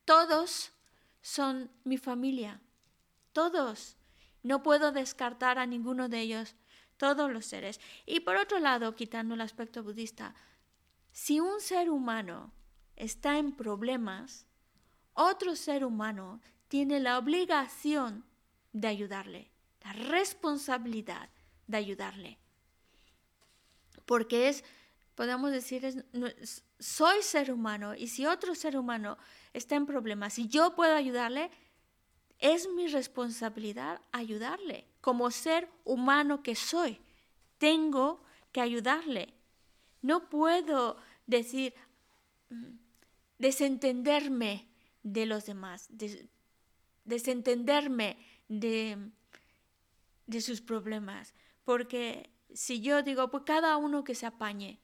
todos son mi familia. Todos. No puedo descartar a ninguno de ellos. Todos los seres. Y por otro lado, quitando el aspecto budista, si un ser humano está en problemas, otro ser humano tiene la obligación de ayudarle, la responsabilidad de ayudarle. Porque es podemos decir, es, soy ser humano y si otro ser humano está en problemas y yo puedo ayudarle, es mi responsabilidad ayudarle. Como ser humano que soy, tengo que ayudarle. No puedo decir, mm, desentenderme de los demás, desentenderme de, sus problemas. Porque si yo digo, pues cada uno que se apañe,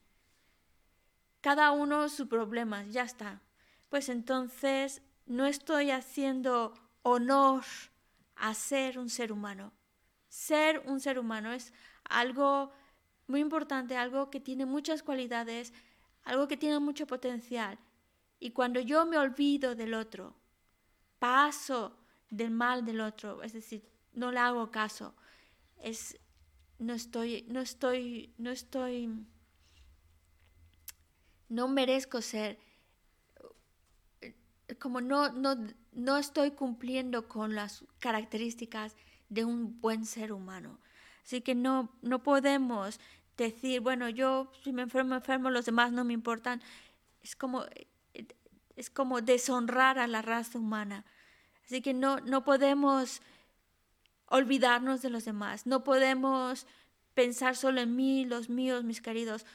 cada uno sus problemas, ya está. Pues entonces no estoy haciendo honor a ser un ser humano. Ser un ser humano es algo muy importante, algo que tiene muchas cualidades, algo que tiene mucho potencial. Y cuando yo me olvido del otro, paso del mal del otro, es decir, no le hago caso, es, no estoy, no estoy, no estoy no merezco ser, como no, no, no estoy cumpliendo con las características de un buen ser humano. Así que no, no podemos decir, bueno, yo si me enfermo, enfermo, los demás no me importan. Es como, es como deshonrar a la raza humana. Así que no, no podemos olvidarnos de los demás, no podemos pensar solo en mí, los míos, mis queridos.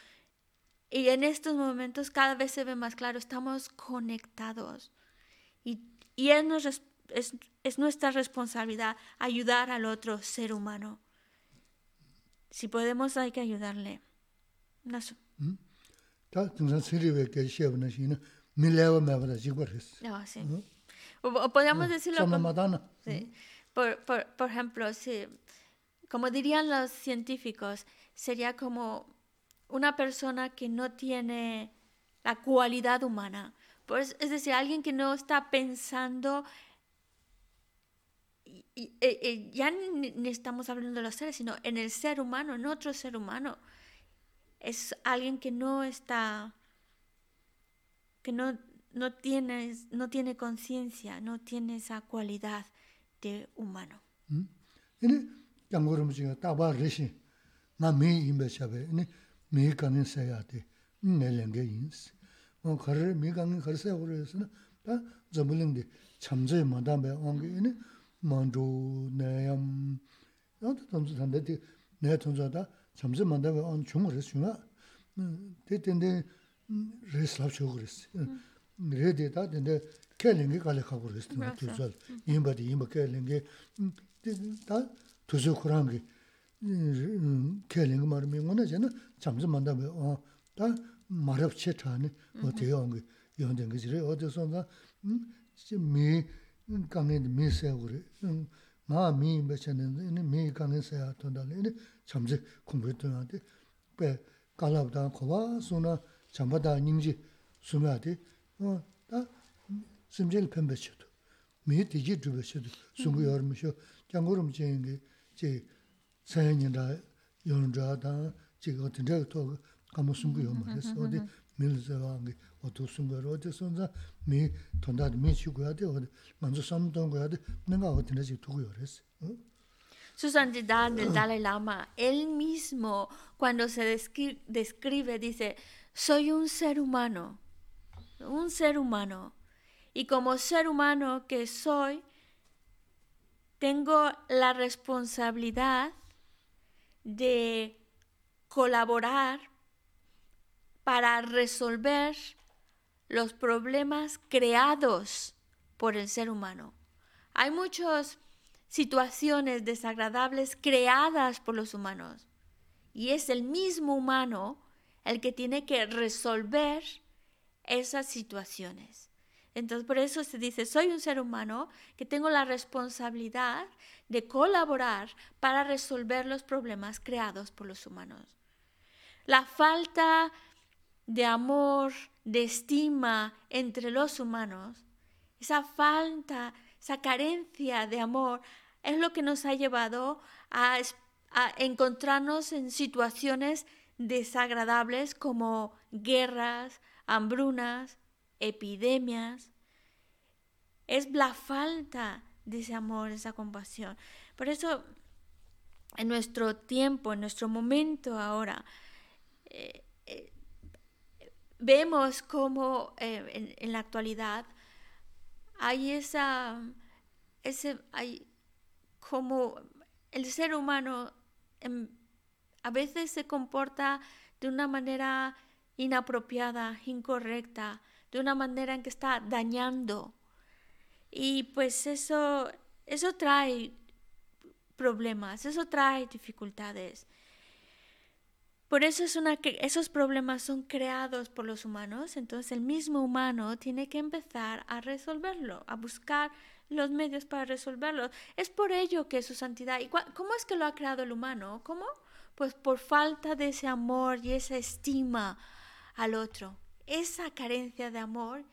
Y en estos momentos cada vez se ve más claro, estamos conectados. Y, y es, es, es, nuestra responsabilidad ayudar al otro ser humano. Si podemos, hay que ayudarle. No. ¿Mm? sí. O, podríamos decirlo como, sí. por, por, por ejemplo, si, como dirían los científicos, sería como una persona que no tiene la cualidad humana. Pues, es decir, alguien que no está pensando, y, eh, eh, ya ni, estamos hablando de los seres, sino en el ser humano, en otro ser humano. Es alguien que no está, que no, no tiene, no tiene conciencia, no tiene esa cualidad de humano. rede da dende kelingi kale kakur istina tuzal imba di imba kelingi mm, da tuzu kurangi mm, kelingi marmi ngona jana chamzi manda be o da marab che tani o mm-hmm. te yongi yondengi zire o de sonda mm, mi kange mi se uri maa mi imba chani mi kange se ya tondali chamzi kumbi tunadi be kalabda kowa suna chambada nyingji sumyadi di pē kālab tā kōwa sōna chamba tā nyingji sūmi ādi tā simchēli pēmbē chēdu mi tījī dhūbē chēdu sūngu yormi shō kyāngurum chēngi chē 사연이라 연자다 지금 진짜 또 아무 숨고 말했어 어디 밀자왕이 어디 숨고 어디 손자 미 돈다 미 치고야 돼 어디 먼저 삼던 거야 돼 내가 어디는지 두고 그랬어 어? Su santidad del Dalai Lama, él mismo cuando se describe, describe dice, soy un ser humano, un ser humano. Y como ser humano que soy, tengo la responsabilidad de colaborar para resolver los problemas creados por el ser humano. Hay muchas situaciones desagradables creadas por los humanos y es el mismo humano el que tiene que resolver esas situaciones. Entonces por eso se dice, soy un ser humano que tengo la responsabilidad de colaborar para resolver los problemas creados por los humanos. La falta de amor, de estima entre los humanos, esa falta, esa carencia de amor es lo que nos ha llevado a, encontrarnos en situaciones desagradables como guerras, hambrunas, epidemias. Es la falta de ese amor, esa compasión. Por eso, en nuestro tiempo, en nuestro momento ahora, eh, eh, vemos como eh, en, la actualidad hay esa, ese, hay como el ser humano em, a veces se comporta de una manera inapropiada, incorrecta, de una manera en que está dañando. Y pues eso, eso trae problemas, eso trae dificultades. Por eso es una, esos problemas son creados por los humanos, entonces el mismo humano tiene que empezar a resolverlo, a buscar los medios para resolverlo. Es por ello que su santidad, ¿cómo es que lo ha creado el humano? ¿Cómo? Pues por falta de ese amor y esa estima al otro. Esa carencia de amor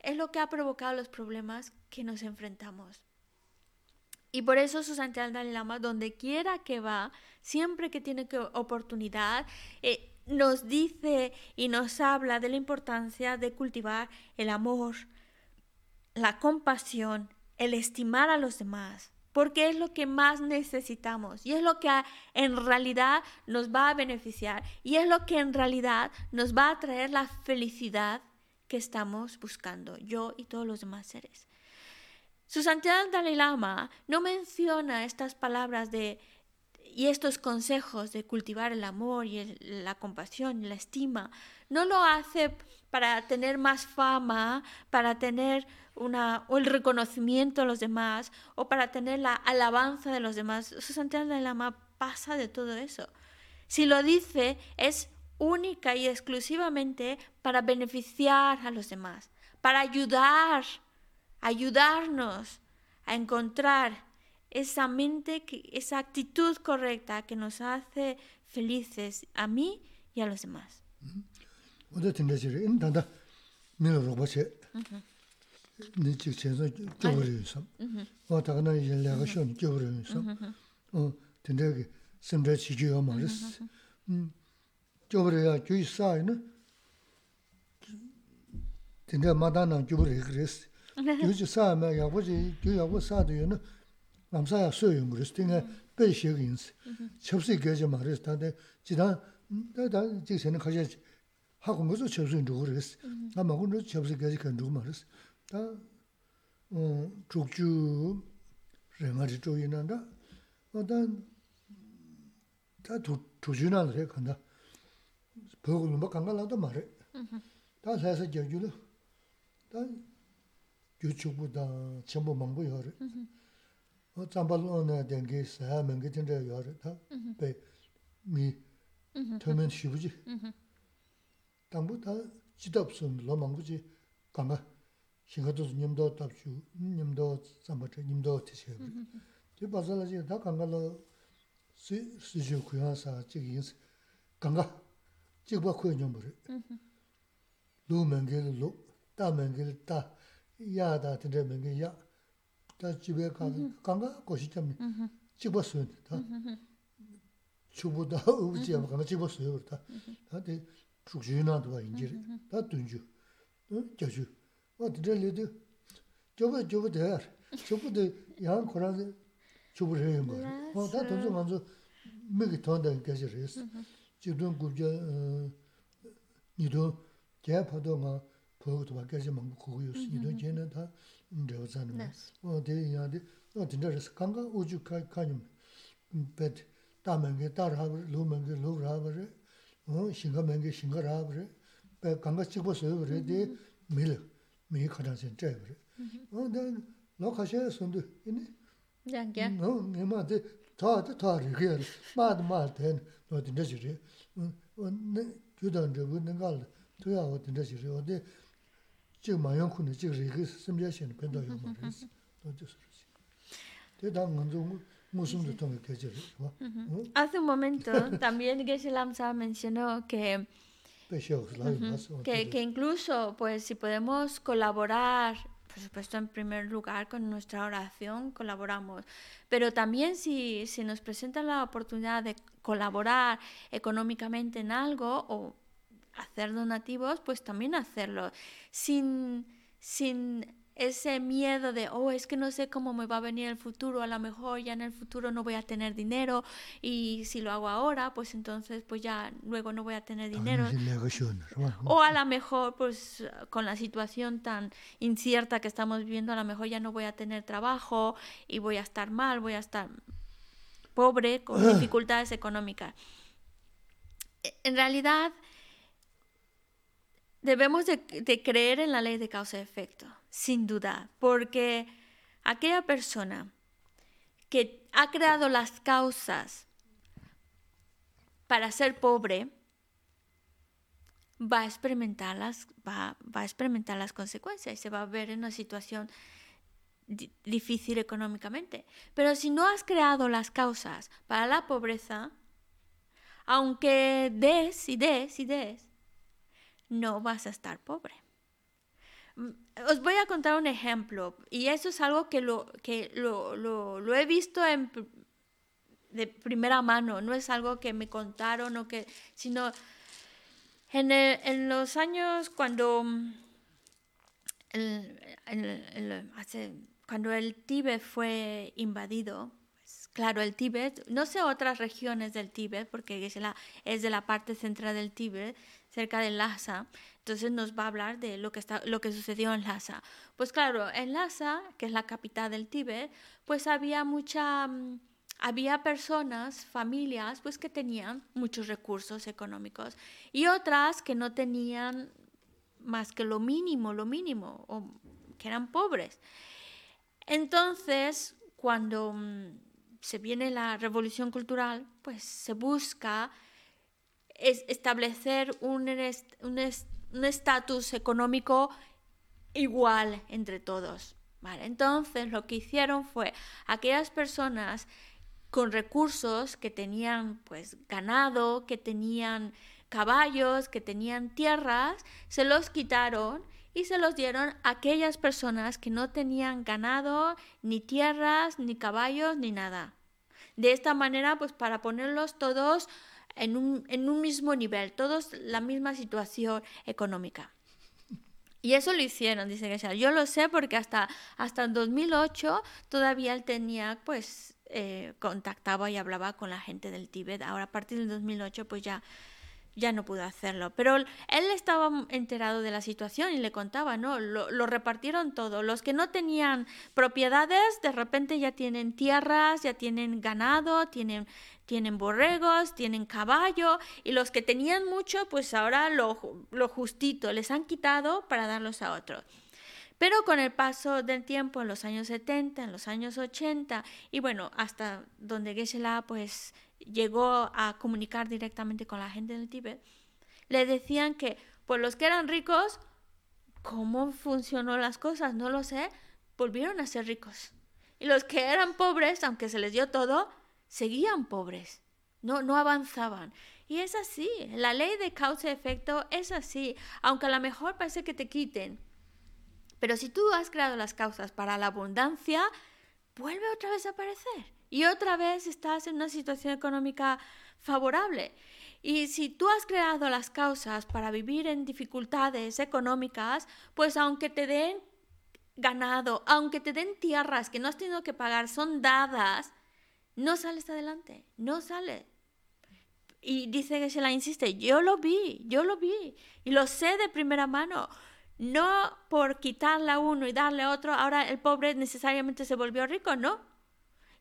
es lo que ha provocado los problemas que nos enfrentamos. Y por eso su santidad Dalai Lama, donde quiera que va, siempre que tiene oportunidad, eh, nos dice y nos habla de la importancia de cultivar el amor, la compasión, el estimar a los demás, porque es lo que más necesitamos y es lo que en realidad nos va a beneficiar y es lo que en realidad nos va a traer la felicidad que estamos buscando, yo y todos los demás seres. Su santidad Dalai Lama no menciona estas palabras de y estos consejos de cultivar el amor y la compasión y la estima. No lo hace para tener más fama, para tener una, o el reconocimiento de los demás o para tener la alabanza de los demás. Su santidad Dalai Lama pasa de todo eso. Si lo dice es única y exclusivamente para beneficiar a los demás, para ayudar ayudarnos a encontrar esa mente, esa actitud correcta que nos hace felices a mí y a los demás. 먼저 된다지래. 인 단다 밀어 로봇이. 네 직전에 겨버려서. 어 다가나 연락을 쇼니 겨버려서. 어 된다기 심지어 지지가 말았어. 음. 겨버려야 주의 사이는 된다 마다나 겨버려 그랬어. 요지 사면 야고지 교야고 사도요는 남사야 소용 그랬어. 내가 배식인스. 접시 계좌 말했어. 다들 지난 다다 지금 가지 하고 무슨 접수 누구 그랬어. 나 먹은 접수 가지고 누구 말했어. 다 어, 죽주 레마리 조이난다. 어떤 다 두주난 그래 간다. 보고 뭐 간간라도 말해. 다 사서 겨주로. 다 유튜브다 전부 망고 요래. 어 잠발로나 된게 사면 게 된다 요래 다. 배 미. 되면 쉬우지. 당부 다 지답선 로망구지. 강가 시가도 님도 답슈 님도 잠바트 님도 티셔 이 바살아지 다 강가로 시 시주 구야사 지긴 강가. 지바 구여 녀버리 로망게로 로 다망게로 다 야다 된데 망게 야.다 집에 가서 강가 고시 때문에 집었어요 다. 주보다 우지 아.마 강가 집었어요 그렇다. 근데 chuk shuyu naa tuwaa injiri, taa tunju, jashu. Waa dindar lidu, joba joba dayar, joba day yaan koraan chubu rayo maari. Waa taa tunzu manzu miki tonda gaji rayas. Chidun gubja nidun jaya pado nga pogo tuwaa gaji mangbu kuku yus, nidun jaya naa taa ndawa zani maari. Waa day yaan di, waa dindar rayas, kanga uju kanyam, bet, taa mangi, taa rahabar, lu mangi, lu rahabar rayo. 어 신가 맹게 신가라 그래. 배 강가 찍었어요 그래. 데 밀 메이 가다세 째 그래. 어난 로카셰 손도 이니 장게 어 메마데 타데 타르게 마드 마든 너든 저리 어 주던 저분 능갈 도야 어든 저리 어디 지금 마영 군의 지금 이게 심지어 신변도 요 말이지 또 저서 대단 건조 Hace un momento también Geshe Lamsa mencionó que, que, que incluso pues si podemos colaborar por supuesto, en primer lugar, con nuestra oración colaboramos, pero también si, si nos presenta la oportunidad de colaborar económicamente en algo o hacer donativos, pues también hacerlo, sin, sin ese miedo de, oh, es que no sé cómo me va a venir el futuro, a lo mejor ya en el futuro no voy a tener dinero y si lo hago ahora, pues entonces pues ya luego no voy a tener dinero. O a lo mejor pues con la situación tan incierta que estamos viviendo, a lo mejor ya no voy a tener trabajo y voy a estar mal, voy a estar pobre, con dificultades económicas. E, en realidad, debemos de, de creer en la ley de causa y efecto sin duda, porque aquella persona que ha creado las causas para ser pobre, va a experimentar las, va, a experimentar las consecuencias y se va a ver en una situación difícil económicamente. Pero si no has creado las causas para la pobreza, aunque des y des y des, no vas a estar pobre. Os voy a contar un ejemplo, y eso es algo que lo, que lo, lo, he visto de primera mano, no es algo que me contaron, o que, sino en, en los años cuando, el, cuando el Tíbet fue invadido, pues, claro, el Tíbet, no sé otras regiones del Tíbet, porque es, la, es de la parte central del Tíbet, cerca de Lhasa, entonces nos va a hablar de lo que, está, lo que sucedió en Lhasa. Pues claro, en Lhasa, que es la capital del Tíbet, pues había mucha... Mm, había personas, familias, pues que tenían muchos recursos económicos y otras que no tenían más que lo mínimo, lo mínimo, o que eran pobres. Entonces, cuando mm, se viene la revolución cultural, pues se busca establecer un, un, un estatus económico igual entre todos. ¿vale? Entonces lo que hicieron fue aquellas personas con recursos que tenían pues ganado, que tenían caballos, que tenían tierras, se los quitaron y se los dieron a aquellas personas que no tenían ganado, ni tierras, ni caballos, ni nada. De esta manera, pues para ponerlos todos en un, en un mismo nivel, todos la misma situación económica. Y eso lo hicieron, dice Geshe. Yo lo sé porque hasta, hasta el 2008 todavía él tenía, pues, eh, contactaba y hablaba con la gente del Tíbet. Ahora, a partir del 2008, pues ya ya no pudo hacerlo. Pero él estaba enterado de la situación y le contaba, ¿no? Lo, repartieron todo. Los que no tenían propiedades, de repente ya tienen tierras, ya tienen ganado, tienen, tienen borregos, tienen caballo. Y los que tenían mucho, pues ahora lo, lo justito les han quitado para darlos a otros. Pero con el paso del tiempo, en los años 70, en los años 80, y bueno, hasta donde Geshe-la pues llegó a comunicar directamente con la gente del Tíbet, le decían que pues los que eran ricos, ¿cómo funcionó las cosas? No lo sé, volvieron a ser ricos. Y los que eran pobres, aunque se les dio todo, seguían pobres, no, no avanzaban. Y es así, la ley de causa y efecto es así, aunque a lo mejor parece que te quiten. Pero si tú has creado las causas para la abundancia, vuelve otra vez a aparecer y otra vez estás en una situación económica favorable. Y si tú has creado las causas para vivir en dificultades económicas, pues aunque te den ganado, aunque te den tierras que no has tenido que pagar, son dadas, no sales adelante, no sale. Y dice que se la insiste, yo lo vi, yo lo vi y lo sé de primera mano. No por quitarle a uno y darle a otro, ahora el pobre necesariamente se volvió rico, no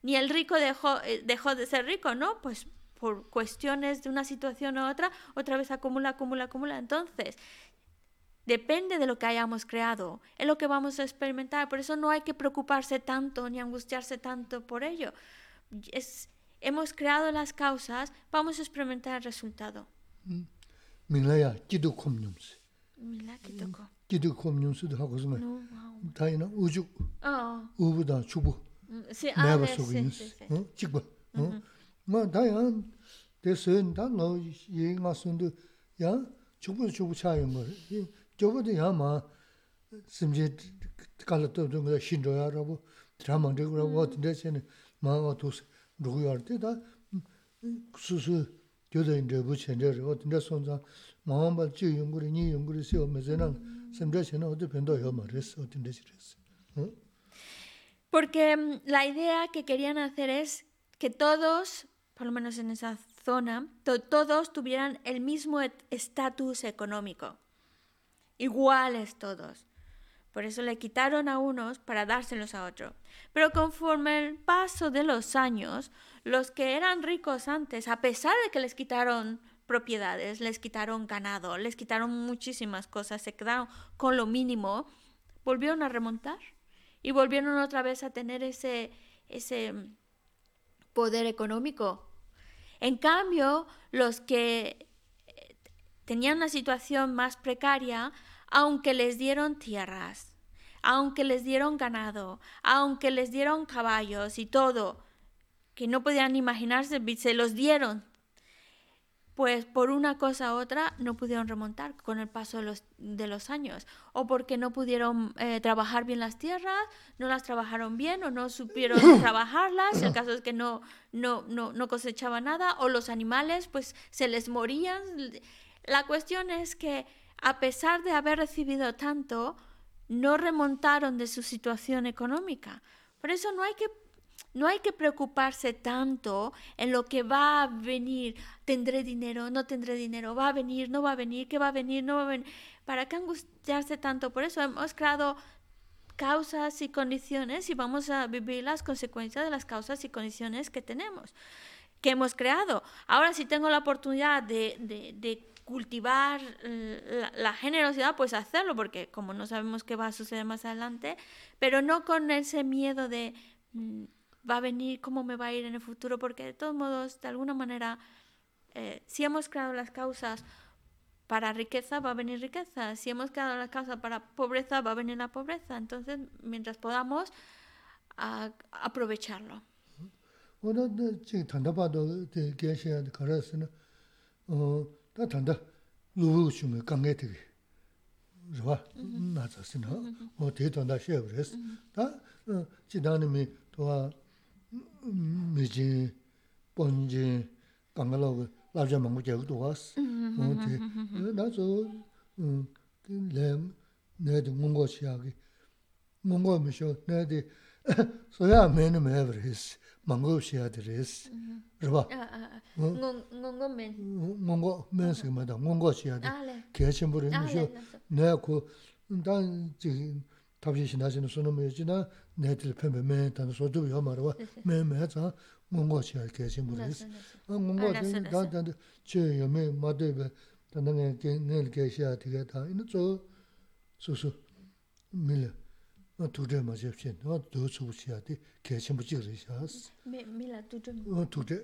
ni el rico dejó, eh, dejó de ser rico, ¿no? Pues por cuestiones de una situación u otra, otra vez acumula, acumula, acumula. Entonces, depende de lo que hayamos creado, es lo que vamos a experimentar. Por eso no hay que preocuparse tanto ni angustiarse tanto por ello. Es, hemos creado las causas, vamos a experimentar el resultado. Milaya, kido komnyumse. Mila kitoko. Kido komnyumse de hakozme. Tayina uju. Oh. Ubuda chubu. Sí, sí, sí. Chikwa. Ma da yang de sen da no yi nga sun du ya chubu chubu cha yung mo. Chubu de ya ma sim je ka la to do shin ro ya ro bo. Tra ma de bo de chen do yo ma res o de de res. Porque mm, la idea que querían hacer es que todos, por lo menos en esa zona, todos tuvieran el mismo estatus económico, iguales todos. Por eso le quitaron a unos para dárselos a otros. Pero conforme el paso de los años, los que eran ricos antes, a pesar de que les quitaron propiedades, les quitaron ganado, les quitaron muchísimas cosas, se quedaron con lo mínimo, volvieron a remontar y volvieron otra vez a tener ese, ese poder económico. En cambio, los que eh, tenían una situación más precaria, aunque les dieron tierras, aunque les dieron ganado, aunque les dieron caballos y todo, que no podían imaginarse, se los dieron pues por una cosa u otra no pudieron remontar con el paso de los, de los años, o porque no pudieron eh, trabajar bien las tierras, no las trabajaron bien o no supieron trabajarlas, el caso es que no, no, no, no cosechaban nada, o los animales pues se les morían. La cuestión es que a pesar de haber recibido tanto, no remontaron de su situación económica. Por eso no hay que no hay que preocuparse tanto en lo que va a venir. ¿Tendré dinero? ¿No tendré dinero? ¿Va a venir? ¿No va a venir? ¿Qué va a venir? ¿No va a venir? ¿Para qué angustiarse tanto? Por eso hemos creado causas y condiciones y vamos a vivir las consecuencias de las causas y condiciones que tenemos, que hemos creado. Ahora, si tengo la oportunidad de, cultivar la, generosidad, pues hacerlo, porque como no sabemos qué va a suceder más adelante, pero no con ese miedo de mm, va a venir, cómo me va a ir en el futuro, porque de todos modos, de alguna manera, eh, si hemos creado las causas para riqueza, va a venir riqueza. Si hemos creado las causas para pobreza, va a venir la pobreza. Entonces, mientras podamos, a, aprovecharlo. 다 단다. 루우 슈메 강게 되게. 좋아. 나자스나. 뭐 대도나 쉐브레스. 다? 지단님이 도와 미지 본지 강가로 라자 먹고 제도 왔어. 뭐데 나저 음렘 내도 뭔가 시하기 뭔가 미셔 내디 소야 매는 매브레스. 망고 시야 드레스. 르바 몽고 멘 몽고 멘스 마다. 몽고 시야 드 개심 부르는 쇼 내고 난 지금 답시 신하시는 소놈이 지나 내들 팸매 단 소도 요 말와 매매자. 몽고 시야 개심 부르스 몽고 단단 제 요매 마데베 단단에 내일 개시야 되겠다. 이는 저 수수 밀려. 도저 맞이 없이 너 도수 시야디 개심 붙이 그러셔스 메 메라 도저 어 도저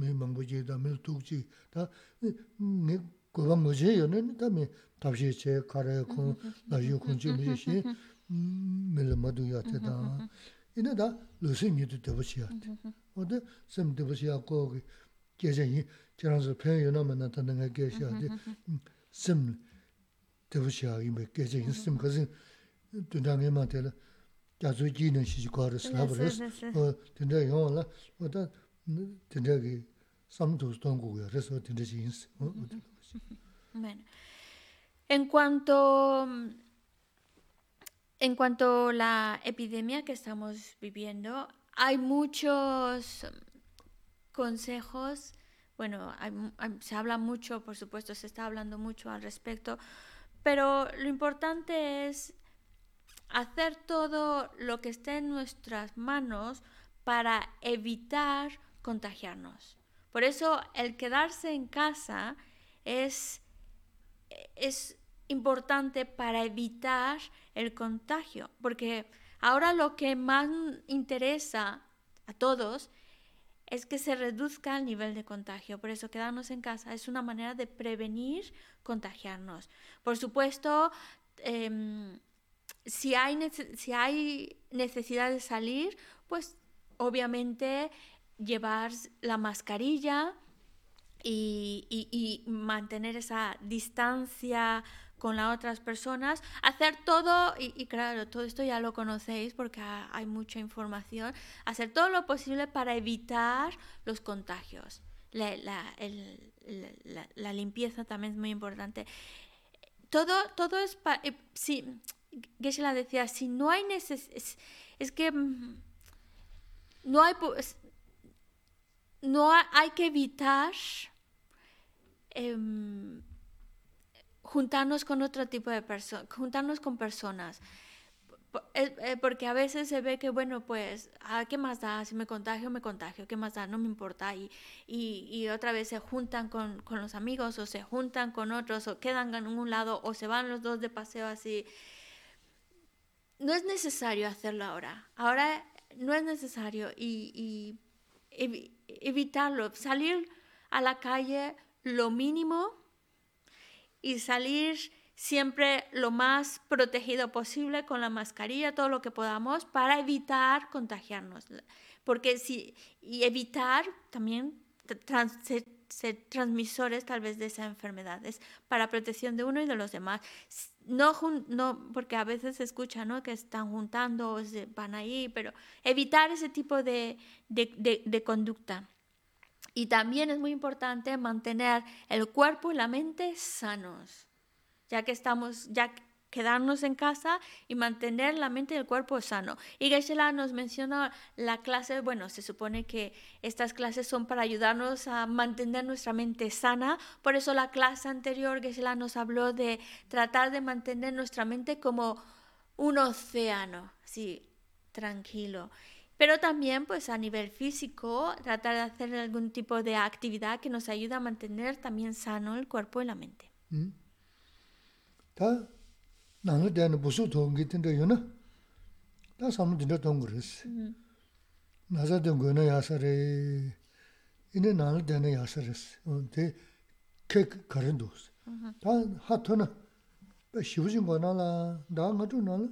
메 망고지다 메 도지 다네 고바 뭐지? 요는 다음에 답시 제 가래 고 나요 군지 뭐지? 메라 마도 야테다. 이나다 루스니도 되버시야 어데 좀 되버시야 거기 계정이 저런서 표현 요나만 나타나는 게 계셔야지 좀 되버시야 이 계정이 좀 가진 te la kya zu ji na shi chi kwa res la bres. Tunda yon la, oda tunda ki sam tu su tongu ya res, tunda chi yin se. Bueno, en cuanto En cuanto a la epidemia que estamos viviendo, hay muchos consejos, bueno, se habla mucho, por supuesto, se está hablando mucho al respecto, pero lo importante es hacer todo lo que esté en nuestras manos para evitar contagiarnos. Por eso el quedarse en casa es, es importante para evitar el contagio, porque ahora lo que más interesa a todos es que se reduzca el nivel de contagio. Por eso quedarnos en casa es una manera de prevenir contagiarnos. Por supuesto, em, si, hay si hay necesidad de salir, pues obviamente llevar la mascarilla y, y mantener esa distancia con las otras personas, hacer todo, y, claro, todo esto ya lo conocéis porque hay mucha información, hacer todo lo posible para evitar los contagios. La, la, limpieza también es muy importante. Todo, todo es, eh, sí, Geshe-la decía, si no hay necesidad, es, es, que mm, no hay, no hay, hay que evitar eh, juntarnos con otro tipo de personas, juntarnos con personas. Eh, eh, porque a veces se ve que, bueno, pues, ah, ¿qué más da? Si me contagio, me contagio, ¿qué más da? No me importa. Y, y, y otra vez se juntan con, con, los amigos o se juntan con otros o quedan en un lado o se van los dos de paseo así. No es necesario hacerlo ahora. Ahora no es necesario y, evitarlo. Salir a la calle lo mínimo y salir siempre lo más protegido posible con la mascarilla, todo lo que podamos, para evitar contagiarnos. Porque si, y evitar también ser, transmisores tal vez de esa enfermedad, es para protección de uno y de los demás. No, porque a veces se escucha ¿no? que están juntando o se van ahí, pero evitar ese tipo de, de, de, de conducta. Y también es muy importante mantener el cuerpo y la mente sanos ya que estamos, ya quedarnos en casa y mantener la mente y el cuerpo sano. Y geshe nos menciona la clase, bueno, se supone que estas clases son para ayudarnos a mantener nuestra mente sana, por eso la clase anterior geshe nos habló de tratar de mantener nuestra mente como un océano, así, tranquilo. Pero también, pues a nivel físico, tratar de hacer algún tipo de actividad que nos ayude a mantener también sano el cuerpo y la mente. Mm. tā nāngi dāyana būsū tōngi tīndā yu na, tā sāma tīndā tōngu rīs. Nāza tōngu yu na yāsa rī, inī nāngi dāyana yāsa rīs, tī kēk karin dōs. Tā hā tō na, bā shivu jīng gō nā la, dā ngā tū nā la,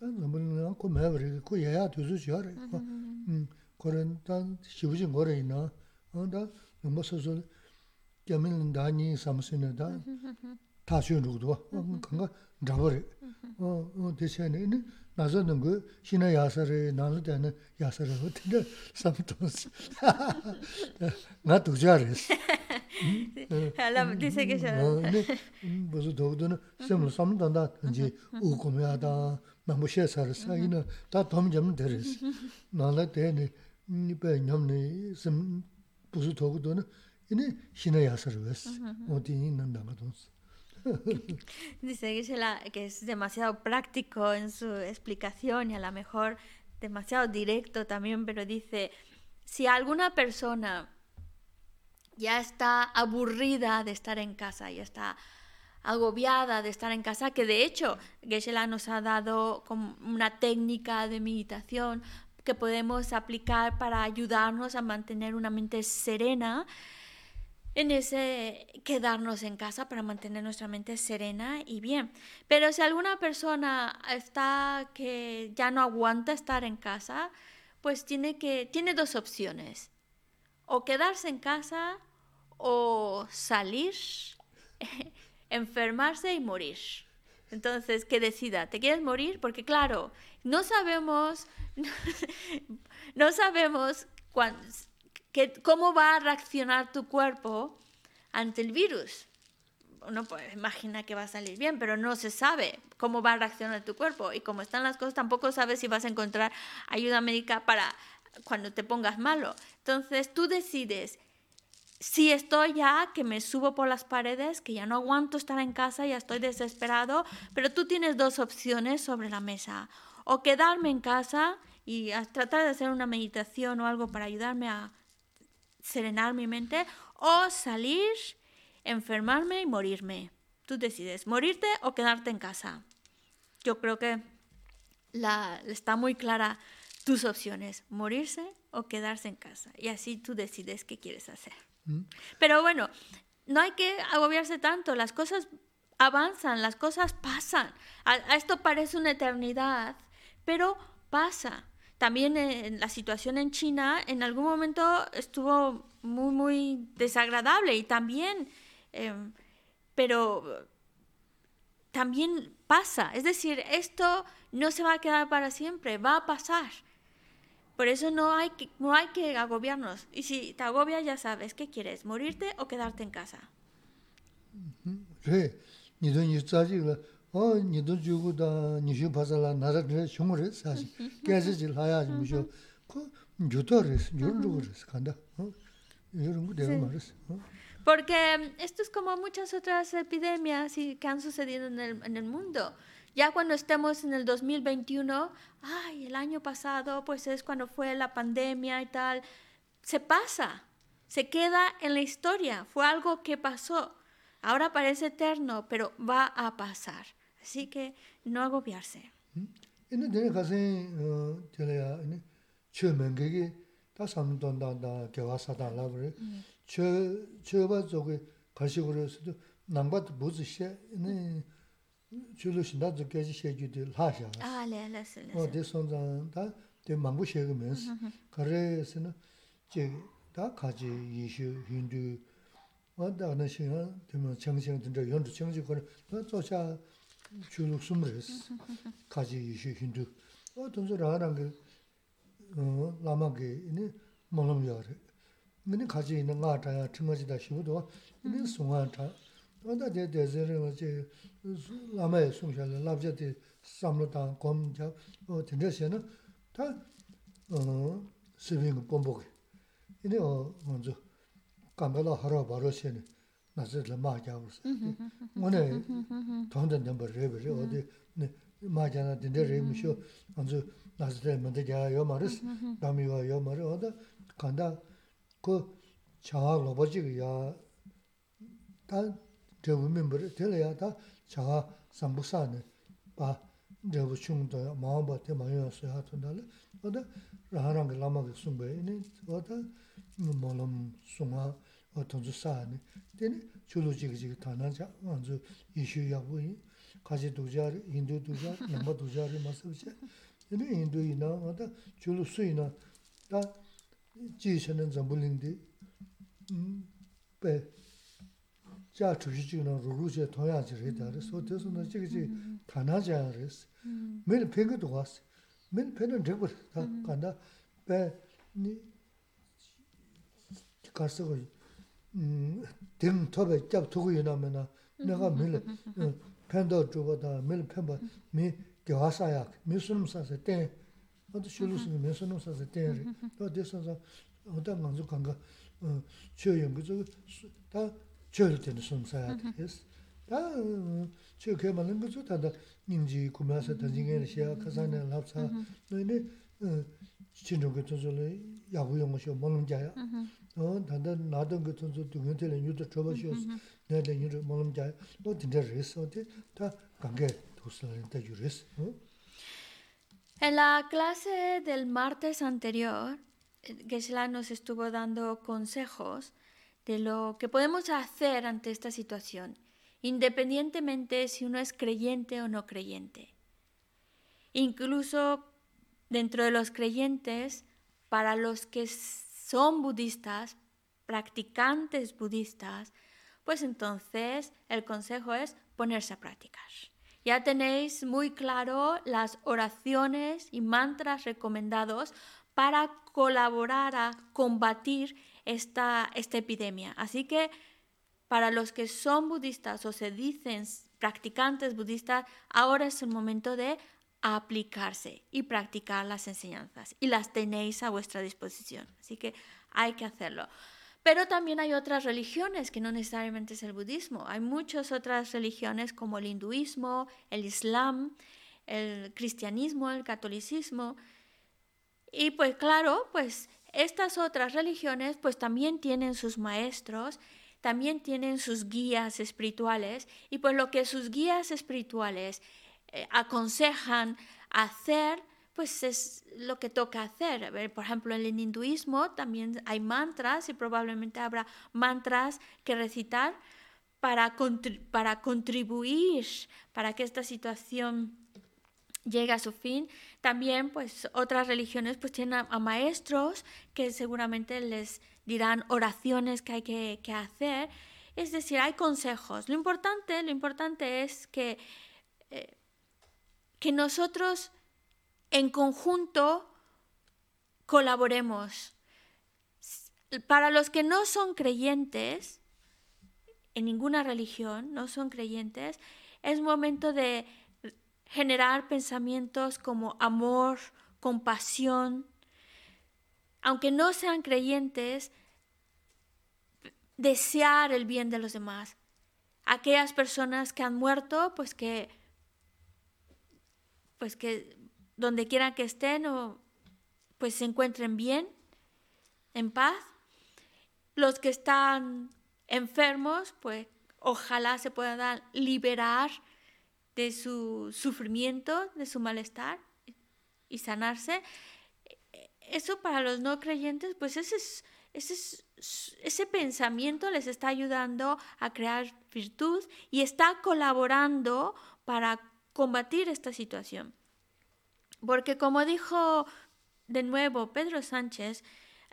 tā nāmbu nā kō mē wā rī, kō yā yā tū sū shī yā rī. Kō rī, tā shivu jīng gō rī nā, tā nāmbu sō sō, kia mī dā nī sāma sī na, tā 다시 누구도 그거 잡으래 어 대신에 나서는 그 신의 야설에 나는 되는 야설을 어떻게 삼도스 나 두자르스 알아 dice que ya 무슨 도도는 좀 삼던다 이제 우고매하다 너무 셰사를 사이는 다 도움좀 되르스 나는 되네 니베 냠네 좀 무슨 도도는 이네 신의 야설을 했어 어디 있는 나가도스 Dice que es demasiado práctico en su explicación y a lo mejor demasiado directo también, pero dice, si alguna persona ya está aburrida de estar en casa, ya está agobiada de estar en casa, que de hecho geshe nos ha dado como una técnica de meditación que podemos aplicar para ayudarnos a mantener una mente serena, en ese quedarnos en casa para mantener nuestra mente serena y bien. Pero si alguna persona está que ya no aguanta estar en casa, pues tiene que tiene dos opciones. O quedarse en casa o salir, enfermarse y morir. Entonces, que decida, ¿te quieres morir? Porque claro, no sabemos no sabemos cuándo cómo va a reaccionar tu cuerpo ante el virus. Uno pues imagina que va a salir bien, pero no se sabe cómo va a reaccionar tu cuerpo. Y como están las cosas, tampoco sabes si vas a encontrar ayuda médica para cuando te pongas malo. Entonces tú decides, si estoy ya, que me subo por las paredes, que ya no aguanto estar en casa, ya estoy desesperado, pero tú tienes dos opciones sobre la mesa. O quedarme en casa y tratar de hacer una meditación o algo para ayudarme a serenar mi mente o salir, enfermarme y morirme. Tú decides morirte o quedarte en casa. Yo creo que la, está muy clara tus opciones, morirse o quedarse en casa. Y así tú decides qué quieres hacer. Mm. Pero bueno, no hay que agobiarse tanto, las cosas avanzan, las cosas pasan. a esto parece una eternidad, pero pasa también en la situación en China en algún momento estuvo muy, muy desagradable y también, em, pero también pasa. Es decir, esto no se va a quedar para siempre, va a pasar. Por eso no hay que, no hay que agobiarnos. Y si te agobias, ya sabes, ¿qué quieres? ¿Morirte o quedarte en casa? Sí, 어 니도 주고다 니슈 바살라 나라들 shum을 사실 깨지질 하야지 무쇼 그 유도를 유르르를 간다 어 이런 거 내가 말했어 어 Porque esto es como muchas otras epidemias y que han sucedido en el, en el mundo. Ya cuando estemos en el 2021, ay, el año pasado, pues es cuando fue la pandemia y tal, se pasa, se queda en la historia, fue algo que pasó. Ahora parece eterno, pero va a pasar. Así que no agobiarse. ene de 가세 어 저래야 ene 최면게게 다 삼돈다다 겨와사다라 그래 저 저바 저게 가시고로서도 남바도 무즈시에 ene 줄로신다 저게지 셰주들 하샤 Ah, léale, léale. 어 대선장다 대 망부 셰그면서 그래서는 제다 가지 이슈 힌두 어다는 시간 되면 정신 든저 연주 정신 거는 또 조차 줄로 숨으레스 가지 이슈 힌두 어 돈소라는 게어 라마게 이니 몰음여래 근데 가지 있는 거 같아야 증거지다 싶어도 이니 송한타 어다 대 대제를 이제 라마에 송샤를 랍자데 삼로다 검자 어 된저시는 다어 스윙 본보게 이니 어 먼저 감발로 하러 바로 시는 나서를 마자고서 오늘 돈된 넘버 레벨이 어디 네 마자나 된데 레미쇼 먼저 나서를 먼저 자요 말스 담이와 요 말이 어디 간다 그 자아 로버지야 다 저우면 버려 될야 다 자아 삼부사네 바 저부 충도 마음바테 마요서 하던달 어디 라랑 라마게 숨베니 어디 몰음 숨아 어떤 주사네 되네 줄로지기 타나자 먼저 이슈야부이 가지 두자리 인도 두자 넘버 두자리 마서지 근데 인도이나 어디 줄로 수이나 다 지시는 전부링데 음배 자 주시지는 루루제 동야지를 해다를 소대서는 지기 타나자를 매일 팽거도 왔어 매일 팽은 되고 다 간다 배니 가서 음 톱에 잡 두고 이나면은 내가 매일 팬도 주고다 매일 팬바 미 겨와사야 미순음 사세 때 어디 실루스는 미순음 사세 때또 됐어서 어떤 만족 간가 어 최연 그저 다 저럴 때는 숨사야 됐어 다 저게 말은 그저 다다 님지 구매해서 던지게 시야 가산에 납사 너네 어 진짜 그 저절에 야구 용어쇼 먹는 자야 어 단단 나던 그 선수 등한테는 유도 줘봐시었어 내가 유도 먹는 자야 너 진짜 그랬어 다 관계 도스라는데 유랬어 어 En la clase del martes anterior, Gesla nos estuvo dando consejos de lo que podemos hacer ante esta situación, independientemente si uno es creyente o no creyente. Incluso dentro de los creyentes, para los que son budistas, practicantes budistas, pues entonces el consejo es ponerse a practicar. Ya tenéis muy claro las oraciones y mantras recomendados para colaborar a combatir esta, esta epidemia. Así que para los que son budistas o se dicen practicantes budistas, ahora es el momento de aplicarse y practicar las enseñanzas. Y las tenéis a vuestra disposición. Así que hay que hacerlo. Pero también hay otras religiones que no necesariamente es el budismo. Hay muchas otras religiones como el hinduismo, el islam, el cristianismo, el catolicismo. Y pues claro, pues estas otras religiones pues también tienen sus maestros, también tienen sus guías espirituales y pues lo que sus guías espirituales eh, aconsejan hacer pues es lo que toca hacer. Por ejemplo, en el hinduismo también hay mantras y probablemente habrá mantras que recitar para, para contribuir para que esta situación llegue a su fin. También, pues, otras religiones pues tienen a, a maestros que seguramente les dirán oraciones que hay que, que, hacer. Es decir, hay consejos. Lo importante, lo importante es que, eh, que nosotros en conjunto colaboremos. Para los que no son creyentes, en ninguna religión, no son creyentes, es momento de generar pensamientos como amor, compasión. Aunque no sean creyentes, desear el bien de los demás. Aquellas personas que han muerto, pues que, pues que donde quieran que estén, o, pues se encuentren bien, en paz. Los que están enfermos, pues ojalá se puedan liberar de su sufrimiento, de su malestar y sanarse. Eso para los no creyentes, pues ese, ese, ese pensamiento les está ayudando a crear virtud y está colaborando para combatir esta situación. Porque como dijo de nuevo Pedro Sánchez,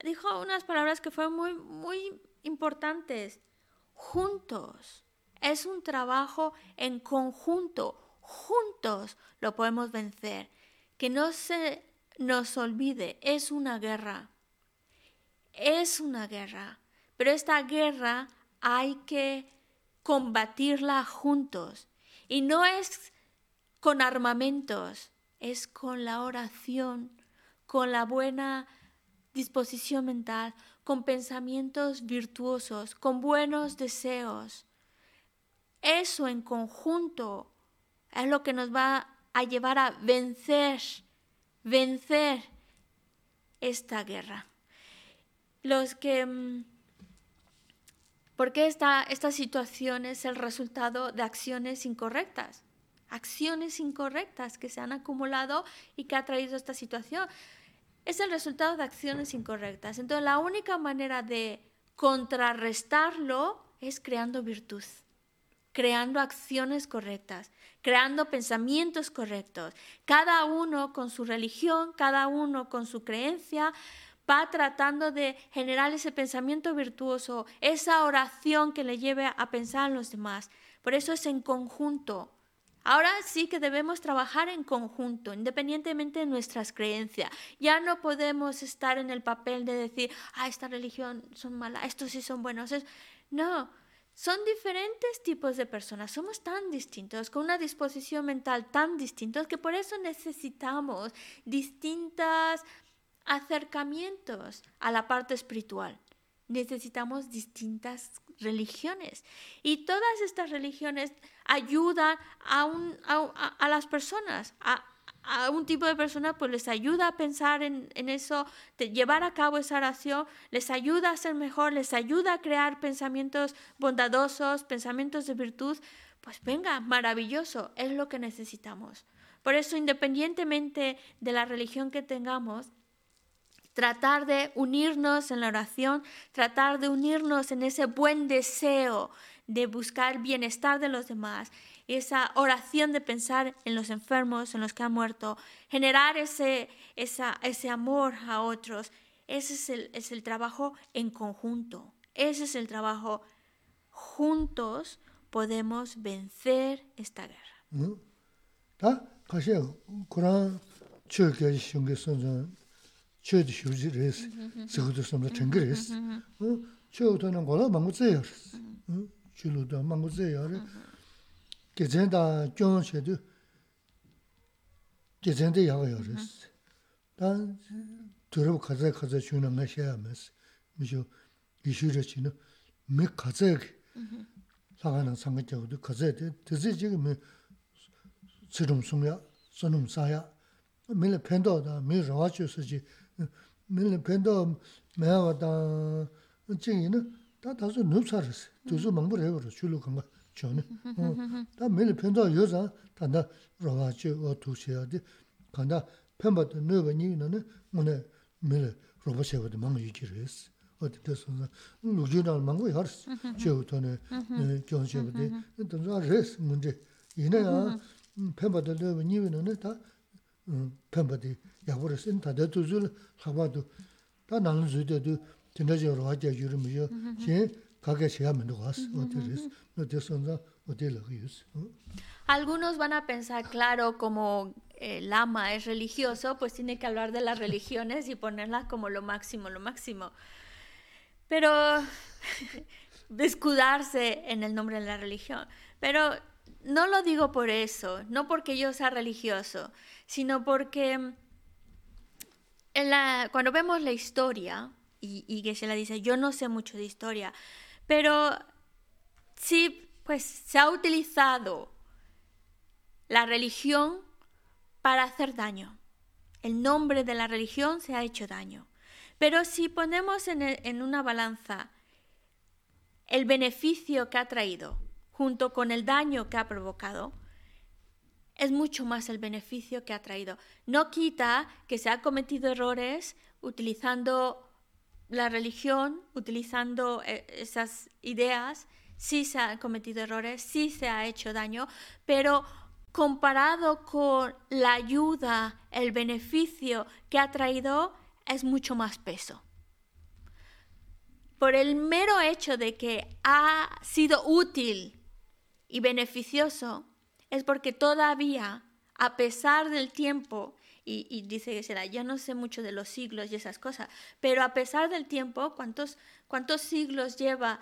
dijo unas palabras que fueron muy, muy importantes. Juntos. Es un trabajo en conjunto. Juntos lo podemos vencer. Que no se nos olvide, es una guerra. Es una guerra. Pero esta guerra hay que combatirla juntos. Y no es con armamentos, es con la oración, con la buena disposición mental, con pensamientos virtuosos, con buenos deseos. Eso en conjunto es lo que nos va a llevar a vencer, vencer esta guerra. Los que... Mm, porque esta, esta situación es el resultado de acciones incorrectas, acciones incorrectas que se han acumulado y que ha traído esta situación es el resultado de acciones incorrectas. Entonces la única manera de contrarrestarlo es creando virtud, creando acciones correctas, creando pensamientos correctos. Cada uno con su religión, cada uno con su creencia, va tratando de generar ese pensamiento virtuoso, esa oración que le lleve a pensar en los demás. Por eso es en conjunto, Ahora sí que debemos trabajar en conjunto, independientemente de nuestras creencias. Ya no podemos estar en el papel de decir, ah, esta religión son mala, estos sí son buenos. No, son diferentes tipos de personas, somos tan distintos, con una disposición mental tan distinta, que por eso necesitamos distintos acercamientos a la parte espiritual. Necesitamos distintas religiones. Y todas estas religiones ayudan a, un, a, las personas, a, un tipo de persona, pues les ayuda a pensar en, eso, de llevar a cabo esa oración, les ayuda a ser mejor, les ayuda a crear pensamientos bondadosos, pensamientos de virtud. Pues venga, maravilloso, es lo que necesitamos. Por eso, independientemente de la religión que tengamos, tratar de unirnos en la oración, tratar de unirnos en ese buen deseo de buscar bienestar de los demás, esa oración de pensar en los enfermos, en los que han muerto, generar ese, ese amor a otros. Ese es el, es el trabajo en conjunto, ese es el trabajo juntos podemos vencer esta guerra. 최도 휴지 레스 저도 섬도 땡그레스 어? 최도는 거라 망고제요 응 줄로도 망고제요 계젠다 경제도 계젠데 야요 레스 단 들어 가자 가자 주는 거 해야면서. 미죠 이슈르치는 매 가자 사가는 상관적으로 가자 되지 지금 지름 숨야 선음 사야. 밀 팬도다. 밀 라와치스지 nūp sā rā sī, tū sū māngbō rā wā rā, chū lū kāngā chō nī. Tā mīli pēntō yō sā, tā ndā rā wā chī wā tū shī yā dī, kāndā pēmbā tā nū bā nī nā nā, mō nā mīli rā bā shī wā dā māngā yī jī rā sī. Wā tā tā sū nā, lū jī nā māngbō yā rā sī, chī wā tō nā, kiong shī wā dī, tā sū rā sī mō nī, yī nā yā, pēmbā tā nū bā nī wā nā nā, tā pēmbā tī 야고르신 다들 두줄 하바도 다 나는 주대도 진 yakbara sin tanda tuzul lakba tu ta nalu zuide tu tinda je rwa je yuru miyo xin kage xeya mendo gas ote res no te sonza ote lagu yus Algunos van a pensar, claro, como el lama es religioso, pues tiene que hablar de las religiones y ponerlas como lo máximo, lo máximo. Pero escudarse en el nombre de la religión. Pero no lo digo por eso, no porque yo sea religioso, sino porque cuando vemos la historia, y, que se la dice, yo no sé mucho de historia, pero sí, pues se ha utilizado la religión para hacer daño. El nombre de la religión se ha hecho daño. Pero si ponemos en una balanza el beneficio que ha traído junto con el daño que ha provocado, es mucho más el beneficio que ha traído. No quita que se ha cometido errores utilizando la religión, utilizando eh, esas ideas, sí se han cometido errores, sí se ha hecho daño, pero comparado con la ayuda, el beneficio que ha traído, es mucho más peso. Por el mero hecho de que ha sido útil y beneficioso, es porque todavía, a pesar del tiempo, y, dice que será, yo no sé mucho de los siglos y esas cosas, pero a pesar del tiempo, ¿cuántos, cuántos siglos lleva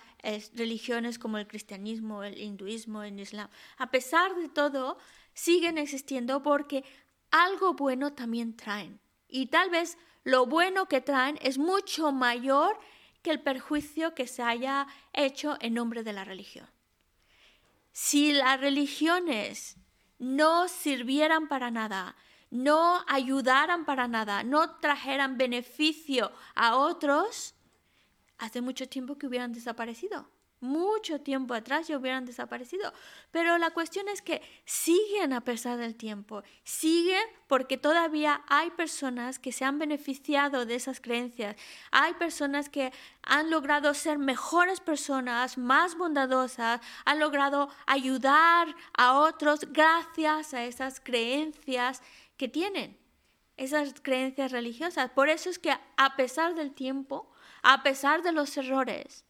religiones como el cristianismo, el hinduismo, el islam? A pesar de todo, siguen existiendo porque algo bueno también traen. Y tal vez lo bueno que traen es mucho mayor que el perjuicio que se haya hecho en nombre de la religión. Si las religiones no sirvieran para nada, no ayudaran para nada, no trajeran beneficio a otros, hace mucho tiempo que hubieran desaparecido. Mucho tiempo atrás ya hubieran desaparecido. Pero la cuestión es que siguen a pesar del tiempo. Siguen porque todavía hay personas que se han beneficiado de esas creencias. Hay personas que han logrado ser mejores personas, más bondadosas, han logrado ayudar a otros gracias a esas creencias que tienen, esas creencias religiosas. Por eso es que a pesar del tiempo, a pesar de los errores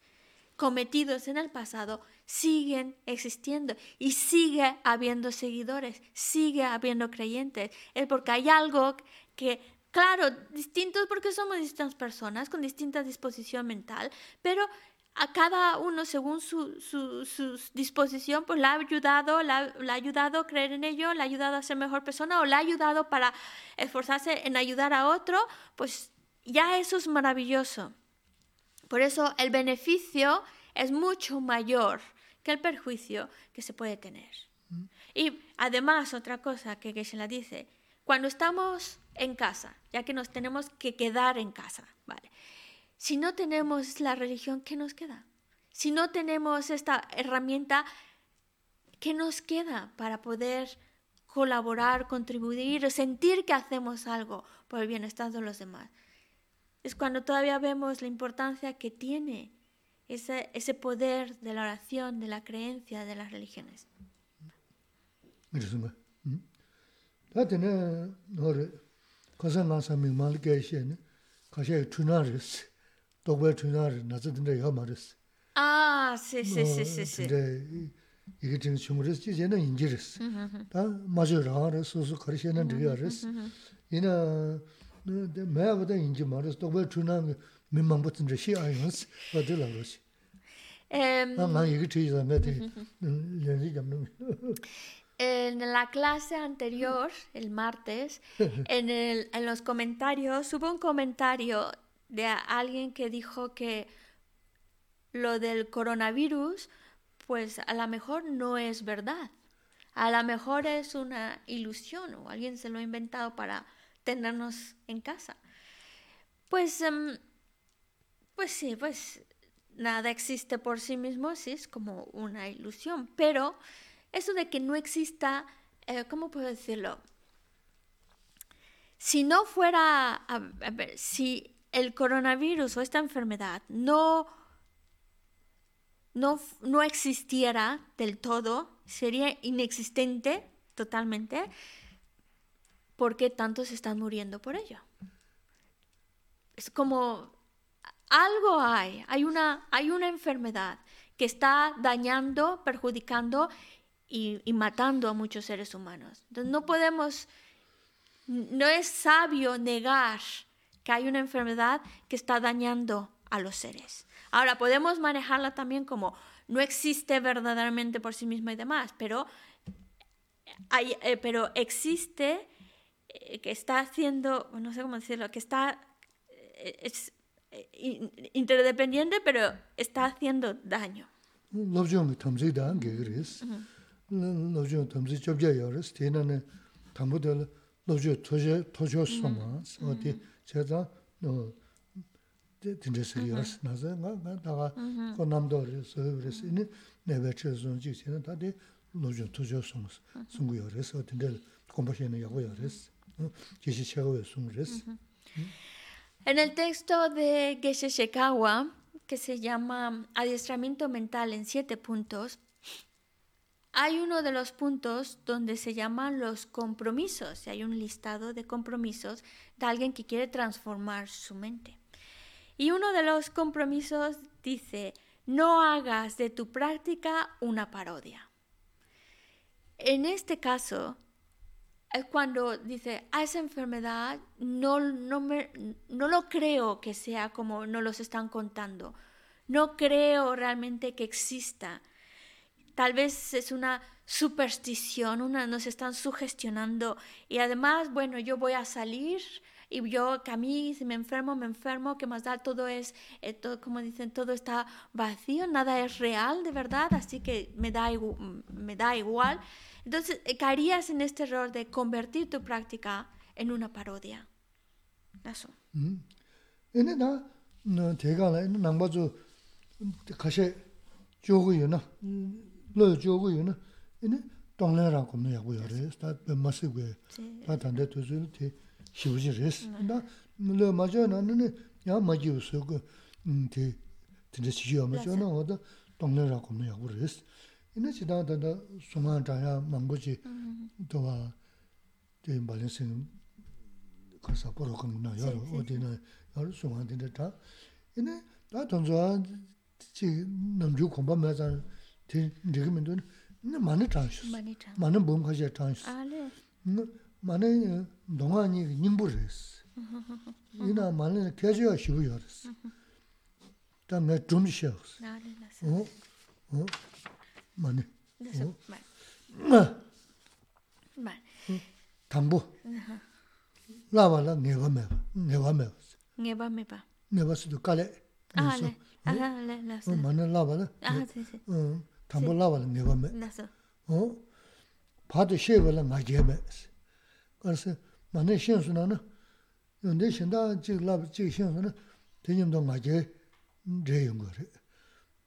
cometidos en el pasado, siguen existiendo y sigue habiendo seguidores, sigue habiendo creyentes. Es porque hay algo que claro, distintos porque somos distintas personas con distinta disposición mental, pero a cada uno según su, su, disposición, pues le ha ayudado, le ha, ayudado a creer en ello, le ha ayudado a ser mejor persona o le ha ayudado para esforzarse en ayudar a otro, pues ya eso es maravilloso. Por eso el beneficio es mucho mayor que el perjuicio que se puede tener. Y además, otra cosa que, que se la dice, cuando estamos en casa, ya que nos tenemos que quedar en casa, ¿vale? Si no tenemos la religión, ¿qué nos queda? Si no tenemos esta herramienta, ¿qué nos queda para poder colaborar, contribuir, sentir que hacemos algo por el bienestar de los demás? Es cuando todavía vemos la importancia que tiene ese, ese poder de la oración, de la creencia, de las religiones. Ah, sí, sí, sí, sí, sí. En la clase anterior, el martes, en, el, en los comentarios, hubo un comentario de alguien que dijo que lo del coronavirus, pues a lo mejor no es verdad. A lo mejor es una ilusión o alguien se lo ha inventado para tenernos en casa. Pues, em, pues sí, pues nada existe por sí mismo, sí, es como una ilusión. Pero eso de que no exista, eh, ¿cómo puedo decirlo? Si no fuera, a ver, si el coronavirus o esta enfermedad no, no, no existiera del todo, sería inexistente totalmente, ¿por qué tantos están muriendo por ello? Es como algo hay, hay una, hay una enfermedad que está dañando, perjudicando y, matando a muchos seres humanos. Entonces no podemos, no es sabio negar que hay una enfermedad que está dañando a los seres. Ahora, podemos manejarla también como no existe verdaderamente por sí misma y demás, pero hay, eh, pero existe que está haciendo, no sé cómo decirlo, que está eh, es eh, interdependiente, pero está haciendo daño. Lobjong tamzi dan geris. Lobjong mm-hmm. tamzi chobja yoris. Tena ne tambu de lobjo toje tojo soma. Mm-hmm. Oti mm-hmm. cheda no tinje seri yoris naze nga nga daga ko namdo yoris yoris ini nebe che zonji tena da de lobjo tojo soma sungu yoris. Oti de kombo shene yago yoris. En el texto de Geshe Shekawa, que se llama Adiestramiento Mental en siete puntos, hay uno de los puntos donde se llaman los compromisos. y Hay un listado de compromisos de alguien que quiere transformar su mente. Y uno de los compromisos dice, no hagas de tu práctica una parodia. En este caso, cuando dice, a esa enfermedad no, no, me, no lo creo que sea como nos los están contando. No creo realmente que exista. Tal vez es una superstición, una, nos están sugestionando. Y además, bueno, yo voy a salir y yo que a mí si me enfermo, me enfermo, que más da todo es, eh, todo, como dicen, todo está vacío, nada es real de verdad, así que me da, me da igual. Entonces, eh, caerías en este error de convertir tu práctica en una parodia. Eso. Mm. Sí. ta tan de tu zu te xiu ji res da lo ma jo na ne ya ma ji su gu te te de xi yo ma jo na o da donglen ra kom ya gu res ene chi da da da su ma da ya mang gu ji do wa de ba le sen 가서 보러 가는구나. 여러 어디나 여러 수만인데 다. 이네 다 동조한 지 남주 공부하면서 대 리그멘도 네 많은 장수. Manita. 많은 몸가지 장수. Ale. 많은 동안이 님부르스. 이나 많은 계좌 쉬고요스. 다음에 좀 쉬었어. Ale, las- 어? 어? 많이. las- 어? Vale. Vale. 담보. 라발라 내가매. 내가매. Ngeba mepa. 내가서도 깔래. Ale. Ale, las- 어, 많은 라발라. Ah, sí, sí. 어, 담보 라발라 내가매. Las- 어? 봐도 쉐발라 나게매. 그래서 만에 신수나는 근데 신다 지 라브 지 신수는 대님도 나게 제용 거래.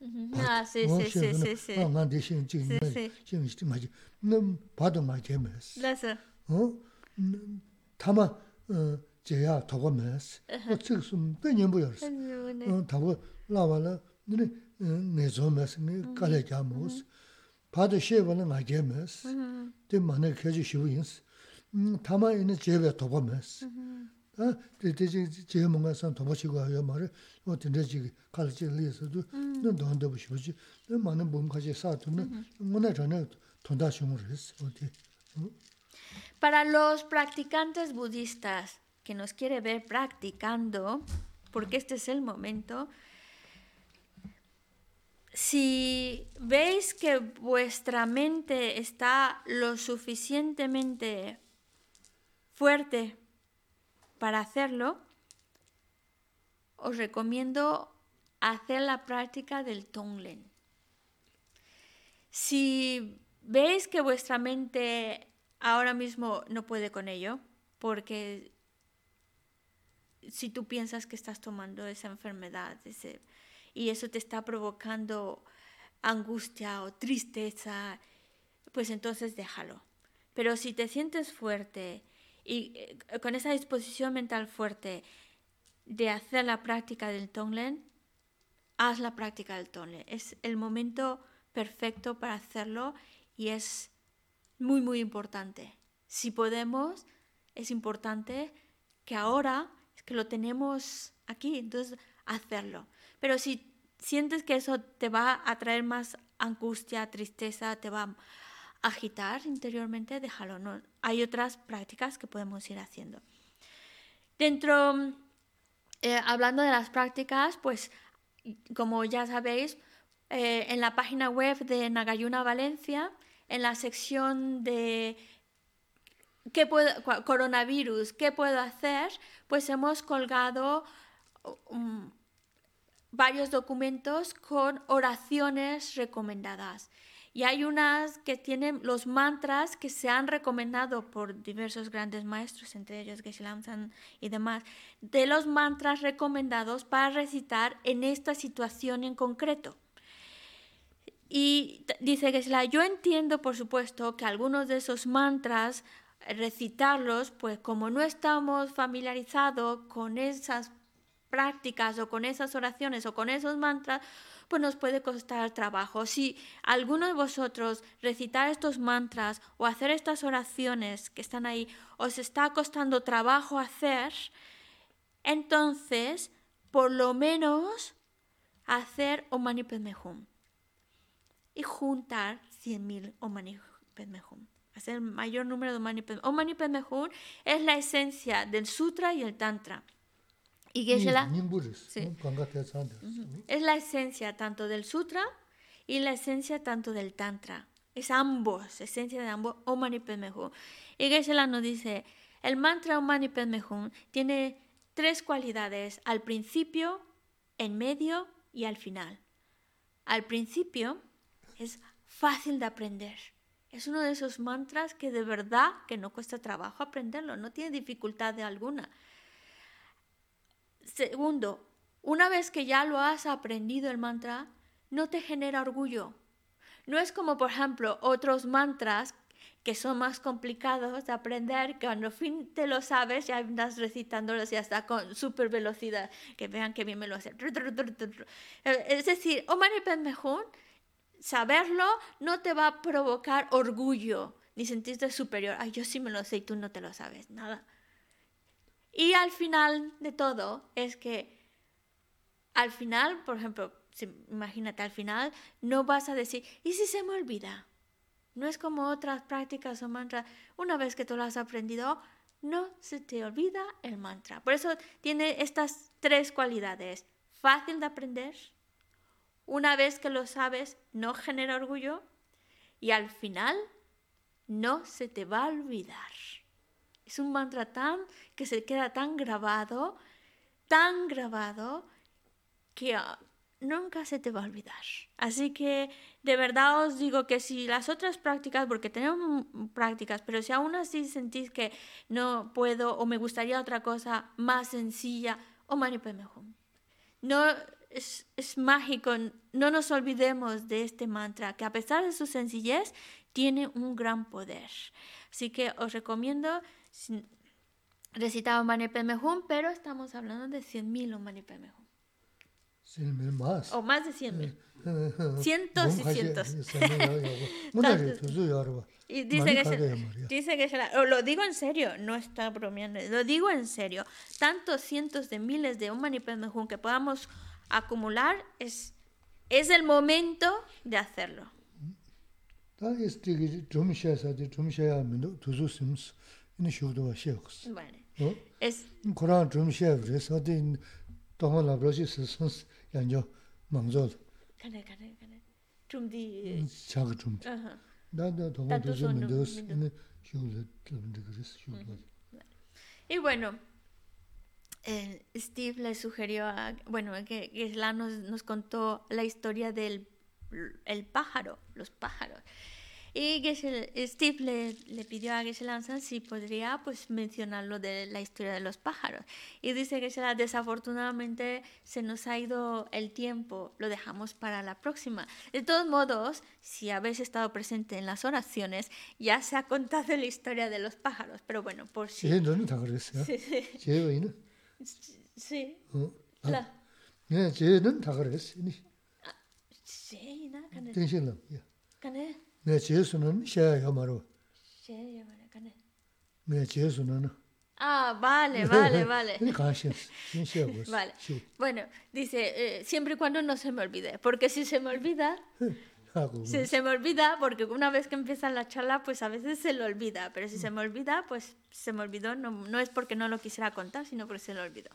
Ujú. Ah, sí, sí, sí, sí, sí. 어, 난 대신 지 Sí, sí. 신시 맞지. 너 봐도 나게매. Las- 어? 음, 타마 어, 제야 도고매스. 어, 지금 몇년 보였어. 어, 타고 라발라 너네 내좀매스 네 깔래 잡모스. 봐도 쉐발라 나게매스. Ujú. 때 만에 계지 쉬우인스. 음, 다만 있는 제배 도보면스. 아, 대대지 제 뭔가 선 도보시고 하여 말을 어 된대지 갈지 리서도 너 너한테 보시지. 너 많은 몸까지 쌓았으면 뭐나 전에 돈다 shum을 했어. 어디. Para los practicantes budistas que nos quiere ver practicando, porque este es el momento, si veis que vuestra mente está lo suficientemente fuerte para hacerlo, os recomiendo hacer la práctica del Tonglen. Si veis que vuestra mente ahora mismo no puede con ello, porque si tú piensas que estás tomando esa enfermedad y eso te está provocando angustia o tristeza, pues entonces déjalo. Pero si te sientes fuerte y eh, con esa disposición mental fuerte de hacer la práctica del Tonglen, haz la práctica del Tonglen. Es el momento perfecto para hacerlo y es muy, muy importante. Si podemos, es importante que ahora, que lo tenemos aquí, entonces hacerlo. Pero si sientes que eso te va a traer más angustia, tristeza, te va agitar interiormente, déjalo. No, hay otras prácticas que podemos ir haciendo. Dentro, eh, hablando de las prácticas, pues como ya sabéis, eh, en la página web de Nagayuna Valencia en la sección de ¿qué puedo, coronavirus, ¿qué puedo hacer? Pues hemos colgado um, varios documentos con oraciones recomendadas. Y hay unas que tienen los mantras que se han recomendado por diversos grandes maestros, entre ellos Geshe Lamsan y demás, de los mantras recomendados para recitar en esta situación en concreto. Y dice Geshe-la, yo entiendo, por supuesto, que algunos de esos mantras, recitarlos, pues como no estamos familiarizados con esas prácticas o con esas oraciones o con esos mantras, pues nos puede costar trabajo. Si alguno de vosotros recitar estos mantras o hacer estas oraciones que están ahí os está costando trabajo hacer, entonces por lo menos hacer Om Mani Padme y juntar 100.000 Om Mani Padme Hum. Hacer el mayor número de Om Mani Padme es la esencia del sutra y el tantra. Geshe-la es la esencia tanto del sutra y la esencia tanto del tantra. Es ambos, esencia de ambos, Omani Padme Y Geshe-la nos dice, el mantra Omani Padme tiene tres cualidades, al principio, en medio y al final. Al principio es fácil de aprender. Es uno de esos mantras que de verdad que no cuesta trabajo aprenderlo, no tiene dificultad de alguna. Segundo, una vez que ya lo has aprendido el mantra, no te genera orgullo. No es como, por ejemplo, otros mantras que son más complicados de aprender, que cuando fin te lo sabes, ya andas recitándolos y hasta con super velocidad, que vean que bien me lo hace. Eh, Es decir, Om Mani Padme Hum, saberlo no te va a provocar orgullo ni sentirte superior. Ay, yo sí me lo sé y tú no te lo sabes, nada. Y al final de todo es que al final, por ejemplo, imagínate, al final no vas a decir, ¿y si se me olvida? No es como otras prácticas o mantras. Una vez que tú lo has aprendido, no se te olvida el mantra. Por eso tiene estas tres cualidades. Fácil de aprender. Una vez que lo sabes, no genera orgullo. Y al final, no se te va a olvidar. Es un mantra tan que se queda tan grabado, tan grabado, que ah, nunca se te va a olvidar. Así que de verdad os digo que si las otras prácticas, porque tenemos prácticas, pero si aún así sentís que no puedo o me gustaría otra cosa más sencilla, o Hum. No es, es mágico, no nos olvidemos de este mantra, que a pesar de su sencillez, tiene un gran poder. Así que os recomiendo recitaba Manipemejún, pero estamos hablando de 100.000 Manipemejún. 100.000 más. O más de 100.000. cientos y cientos. y dice que, dice que lo digo en serio, no está bromeando, lo digo en serio. Tantos cientos de miles de Manipemejún que podamos acumular es, es el momento de hacerlo ina chum labroshi sisons mangzol. Kane, Y bueno, Steve le sugirió, a, bueno, que Isla nos, nos contó la historia del el pájaro, los pájaros. Y Geshe- Steve le, le pidió a Geshe San si podría pues, mencionar lo de la historia de los pájaros. Y dice Geshe desafortunadamente se nos ha ido el tiempo, lo dejamos para la próxima. De todos modos, si habéis estado presente en las oraciones, ya se ha contado la historia de los pájaros. Pero bueno, por si... 제도는 다 그랬어요 제외는 Sí, 어 la... 네, 제는 다 그랬어. Sí, nada, cane, 땡신라. cane, Nga chee sunan shaya yamaro. Shaya yamaro, kane. Nga chee sunan. Ah, vale, vale, vale. vale. Bueno, dice, eh, siempre y cuando no se me olvide, porque si se me olvida, si se me olvida, porque una vez que empieza la charla, pues a veces se lo olvida, pero si se me olvida, pues se me olvidó, no, no es porque no lo quisiera contar, sino porque se lo olvidó.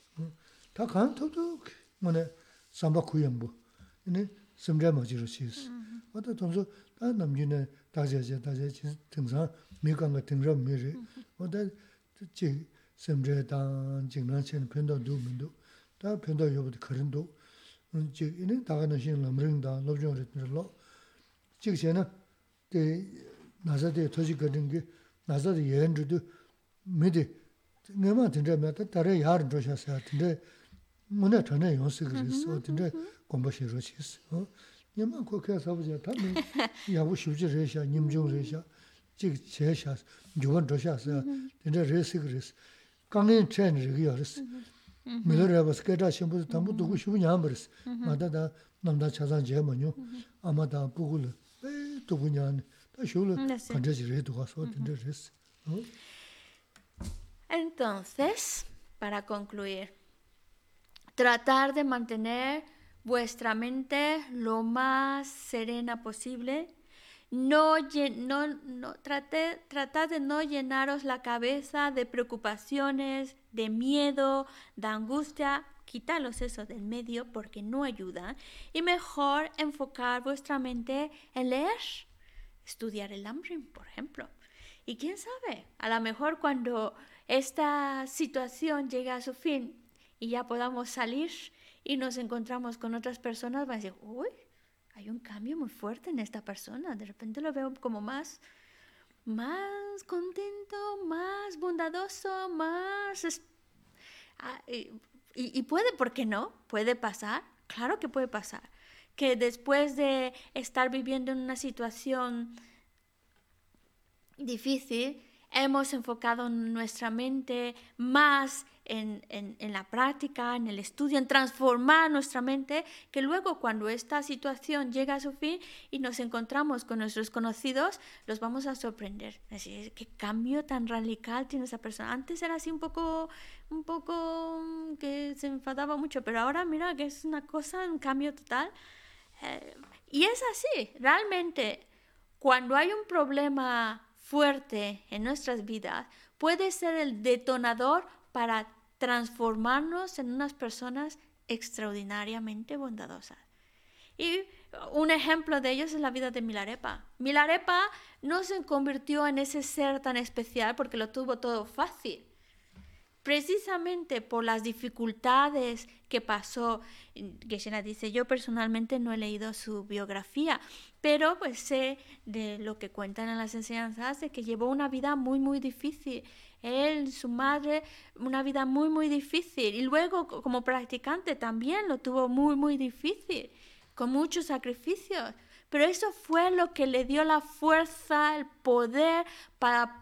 Mm. 간토도 뭐네 삼바 구연부. 네, 섬자 맞이로 시스. 어떤 동서 다 남기네 다제 제 다제 등산 미간가 등럽 미리 어다 지 semre dan jingnan chen pendo du mendo da pendo yobu de karen do ji ine da ga na shin lam ring da lob jong re lo ji ge na de na za de to ji ge ding ge na za de yen ju du me de ne ma tin de ma ta ta re yar do sha sa tin nyamā kō kaya sabu chaya, tā mī yāgu shibchī rēshā, nyimchōng rēshā, chīk chaya shās, nyuban dōshā sā, mm-hmm. tēnā rēsī kā rēsī, kāngiñ chayani rīgī yā rēsī, mīlā mm-hmm. rēba mm-hmm. sī kaitā shimbu sī, tāmbu dōgu shibu ñāma rēsī, mātā tā namdā chāsān chaya ma ñū, āmā tā pūgu lā, dōgu ñāni, tā shibu lā kāntā chī rē dōgā sō, tēnā rēsī. Entonces, para concluir, tratar de mantener vuestra mente lo más serena posible, no, no, no trate, tratad de no llenaros la cabeza de preocupaciones, de miedo, de angustia. Quítalos eso del medio porque no ayuda. Y mejor enfocar vuestra mente en leer, estudiar el Amrim, por ejemplo. Y quién sabe, a lo mejor cuando esta situación llegue a su fin y ya podamos salir y nos encontramos con otras personas, van a decir, uy, hay un cambio muy fuerte en esta persona. De repente lo veo como más, más contento, más bondadoso, más... Ah, y, y, puede, ¿por qué no? Puede pasar, claro que puede pasar. Que después de estar viviendo en una situación difícil, hemos enfocado nuestra mente más en, la práctica, en el estudio, en transformar nuestra mente, que luego cuando esta situación llega a su fin y nos encontramos con nuestros conocidos, los vamos a sorprender. Así, qué cambio tan radical tiene esa persona. Antes era así un poco, un poco mm, que se enfadaba mucho, pero ahora mira que es una cosa, un cambio total. Eh, y es así, realmente, cuando hay un problema fuerte en nuestras vidas, puede ser el detonador para transformarnos en unas personas extraordinariamente bondadosas. Y un ejemplo de ellos es la vida de Milarepa. Milarepa no se convirtió en ese ser tan especial porque lo tuvo todo fácil. Precisamente por las dificultades que pasó, Geshe-la dice, yo personalmente no he leído su biografía, pero pues sé de lo que cuentan en las enseñanzas de que llevó una vida muy, muy difícil él, su madre, una vida muy, muy difícil. Y luego como practicante también lo tuvo muy, muy difícil, con muchos sacrificios. Pero eso fue lo que le dio la fuerza, el poder para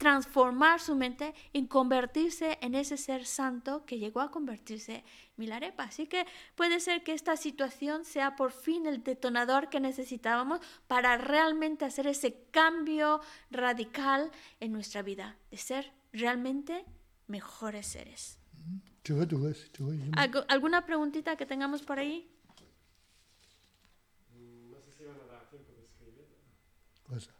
transformar su mente y convertirse en ese ser santo que llegó a convertirse Milarepa. Así que puede ser que esta situación sea por fin el detonador que necesitábamos para realmente hacer ese cambio radical en nuestra vida, de ser realmente mejores seres. ¿Alguna preguntita que tengamos por ahí? No sé si van a dar tiempo de escribir. Cosa.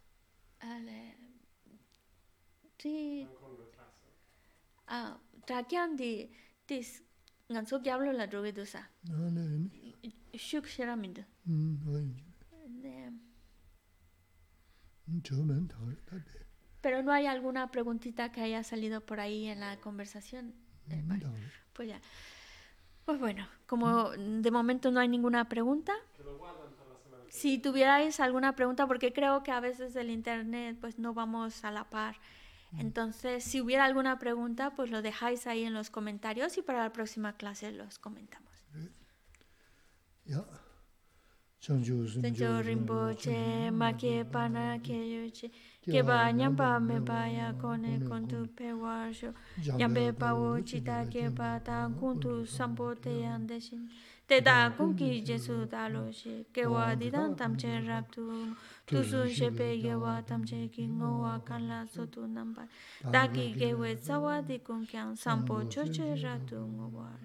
Sí. Ah, di tis nganso gyablo la droge dosa. No, no, no. Shuk shiramindo. Mm, oye. Ne. Yo me entero, Pero no hay alguna preguntita que haya salido por ahí en la conversación. Eh, vale. Pues ya. Pues bueno, como de momento no hay ninguna pregunta. Si tuvierais alguna pregunta, porque creo que a veces el internet pues no vamos a la par. Entonces, si hubiera alguna pregunta, pues lo dejáis ahí en los comentarios y para la próxima clase los comentamos. Sancho Rinpoche, Maki Pana Keyuchi, Keba Nyamba Mebaya Kone Kontu Pewa Sho, Nyambe Pawo Chita Keba Ta Kuntu Sampo Teyandeshin, Teta Kunki Jesu Talo Shi, Kewa Didan Tamche Raptu, Tusu Shepe Gewa Tamche Kingowa Kanla Sotu Nambar, Daki Gewe Tsawa Dikunkyan Sampo Choche Ratu Ngowar.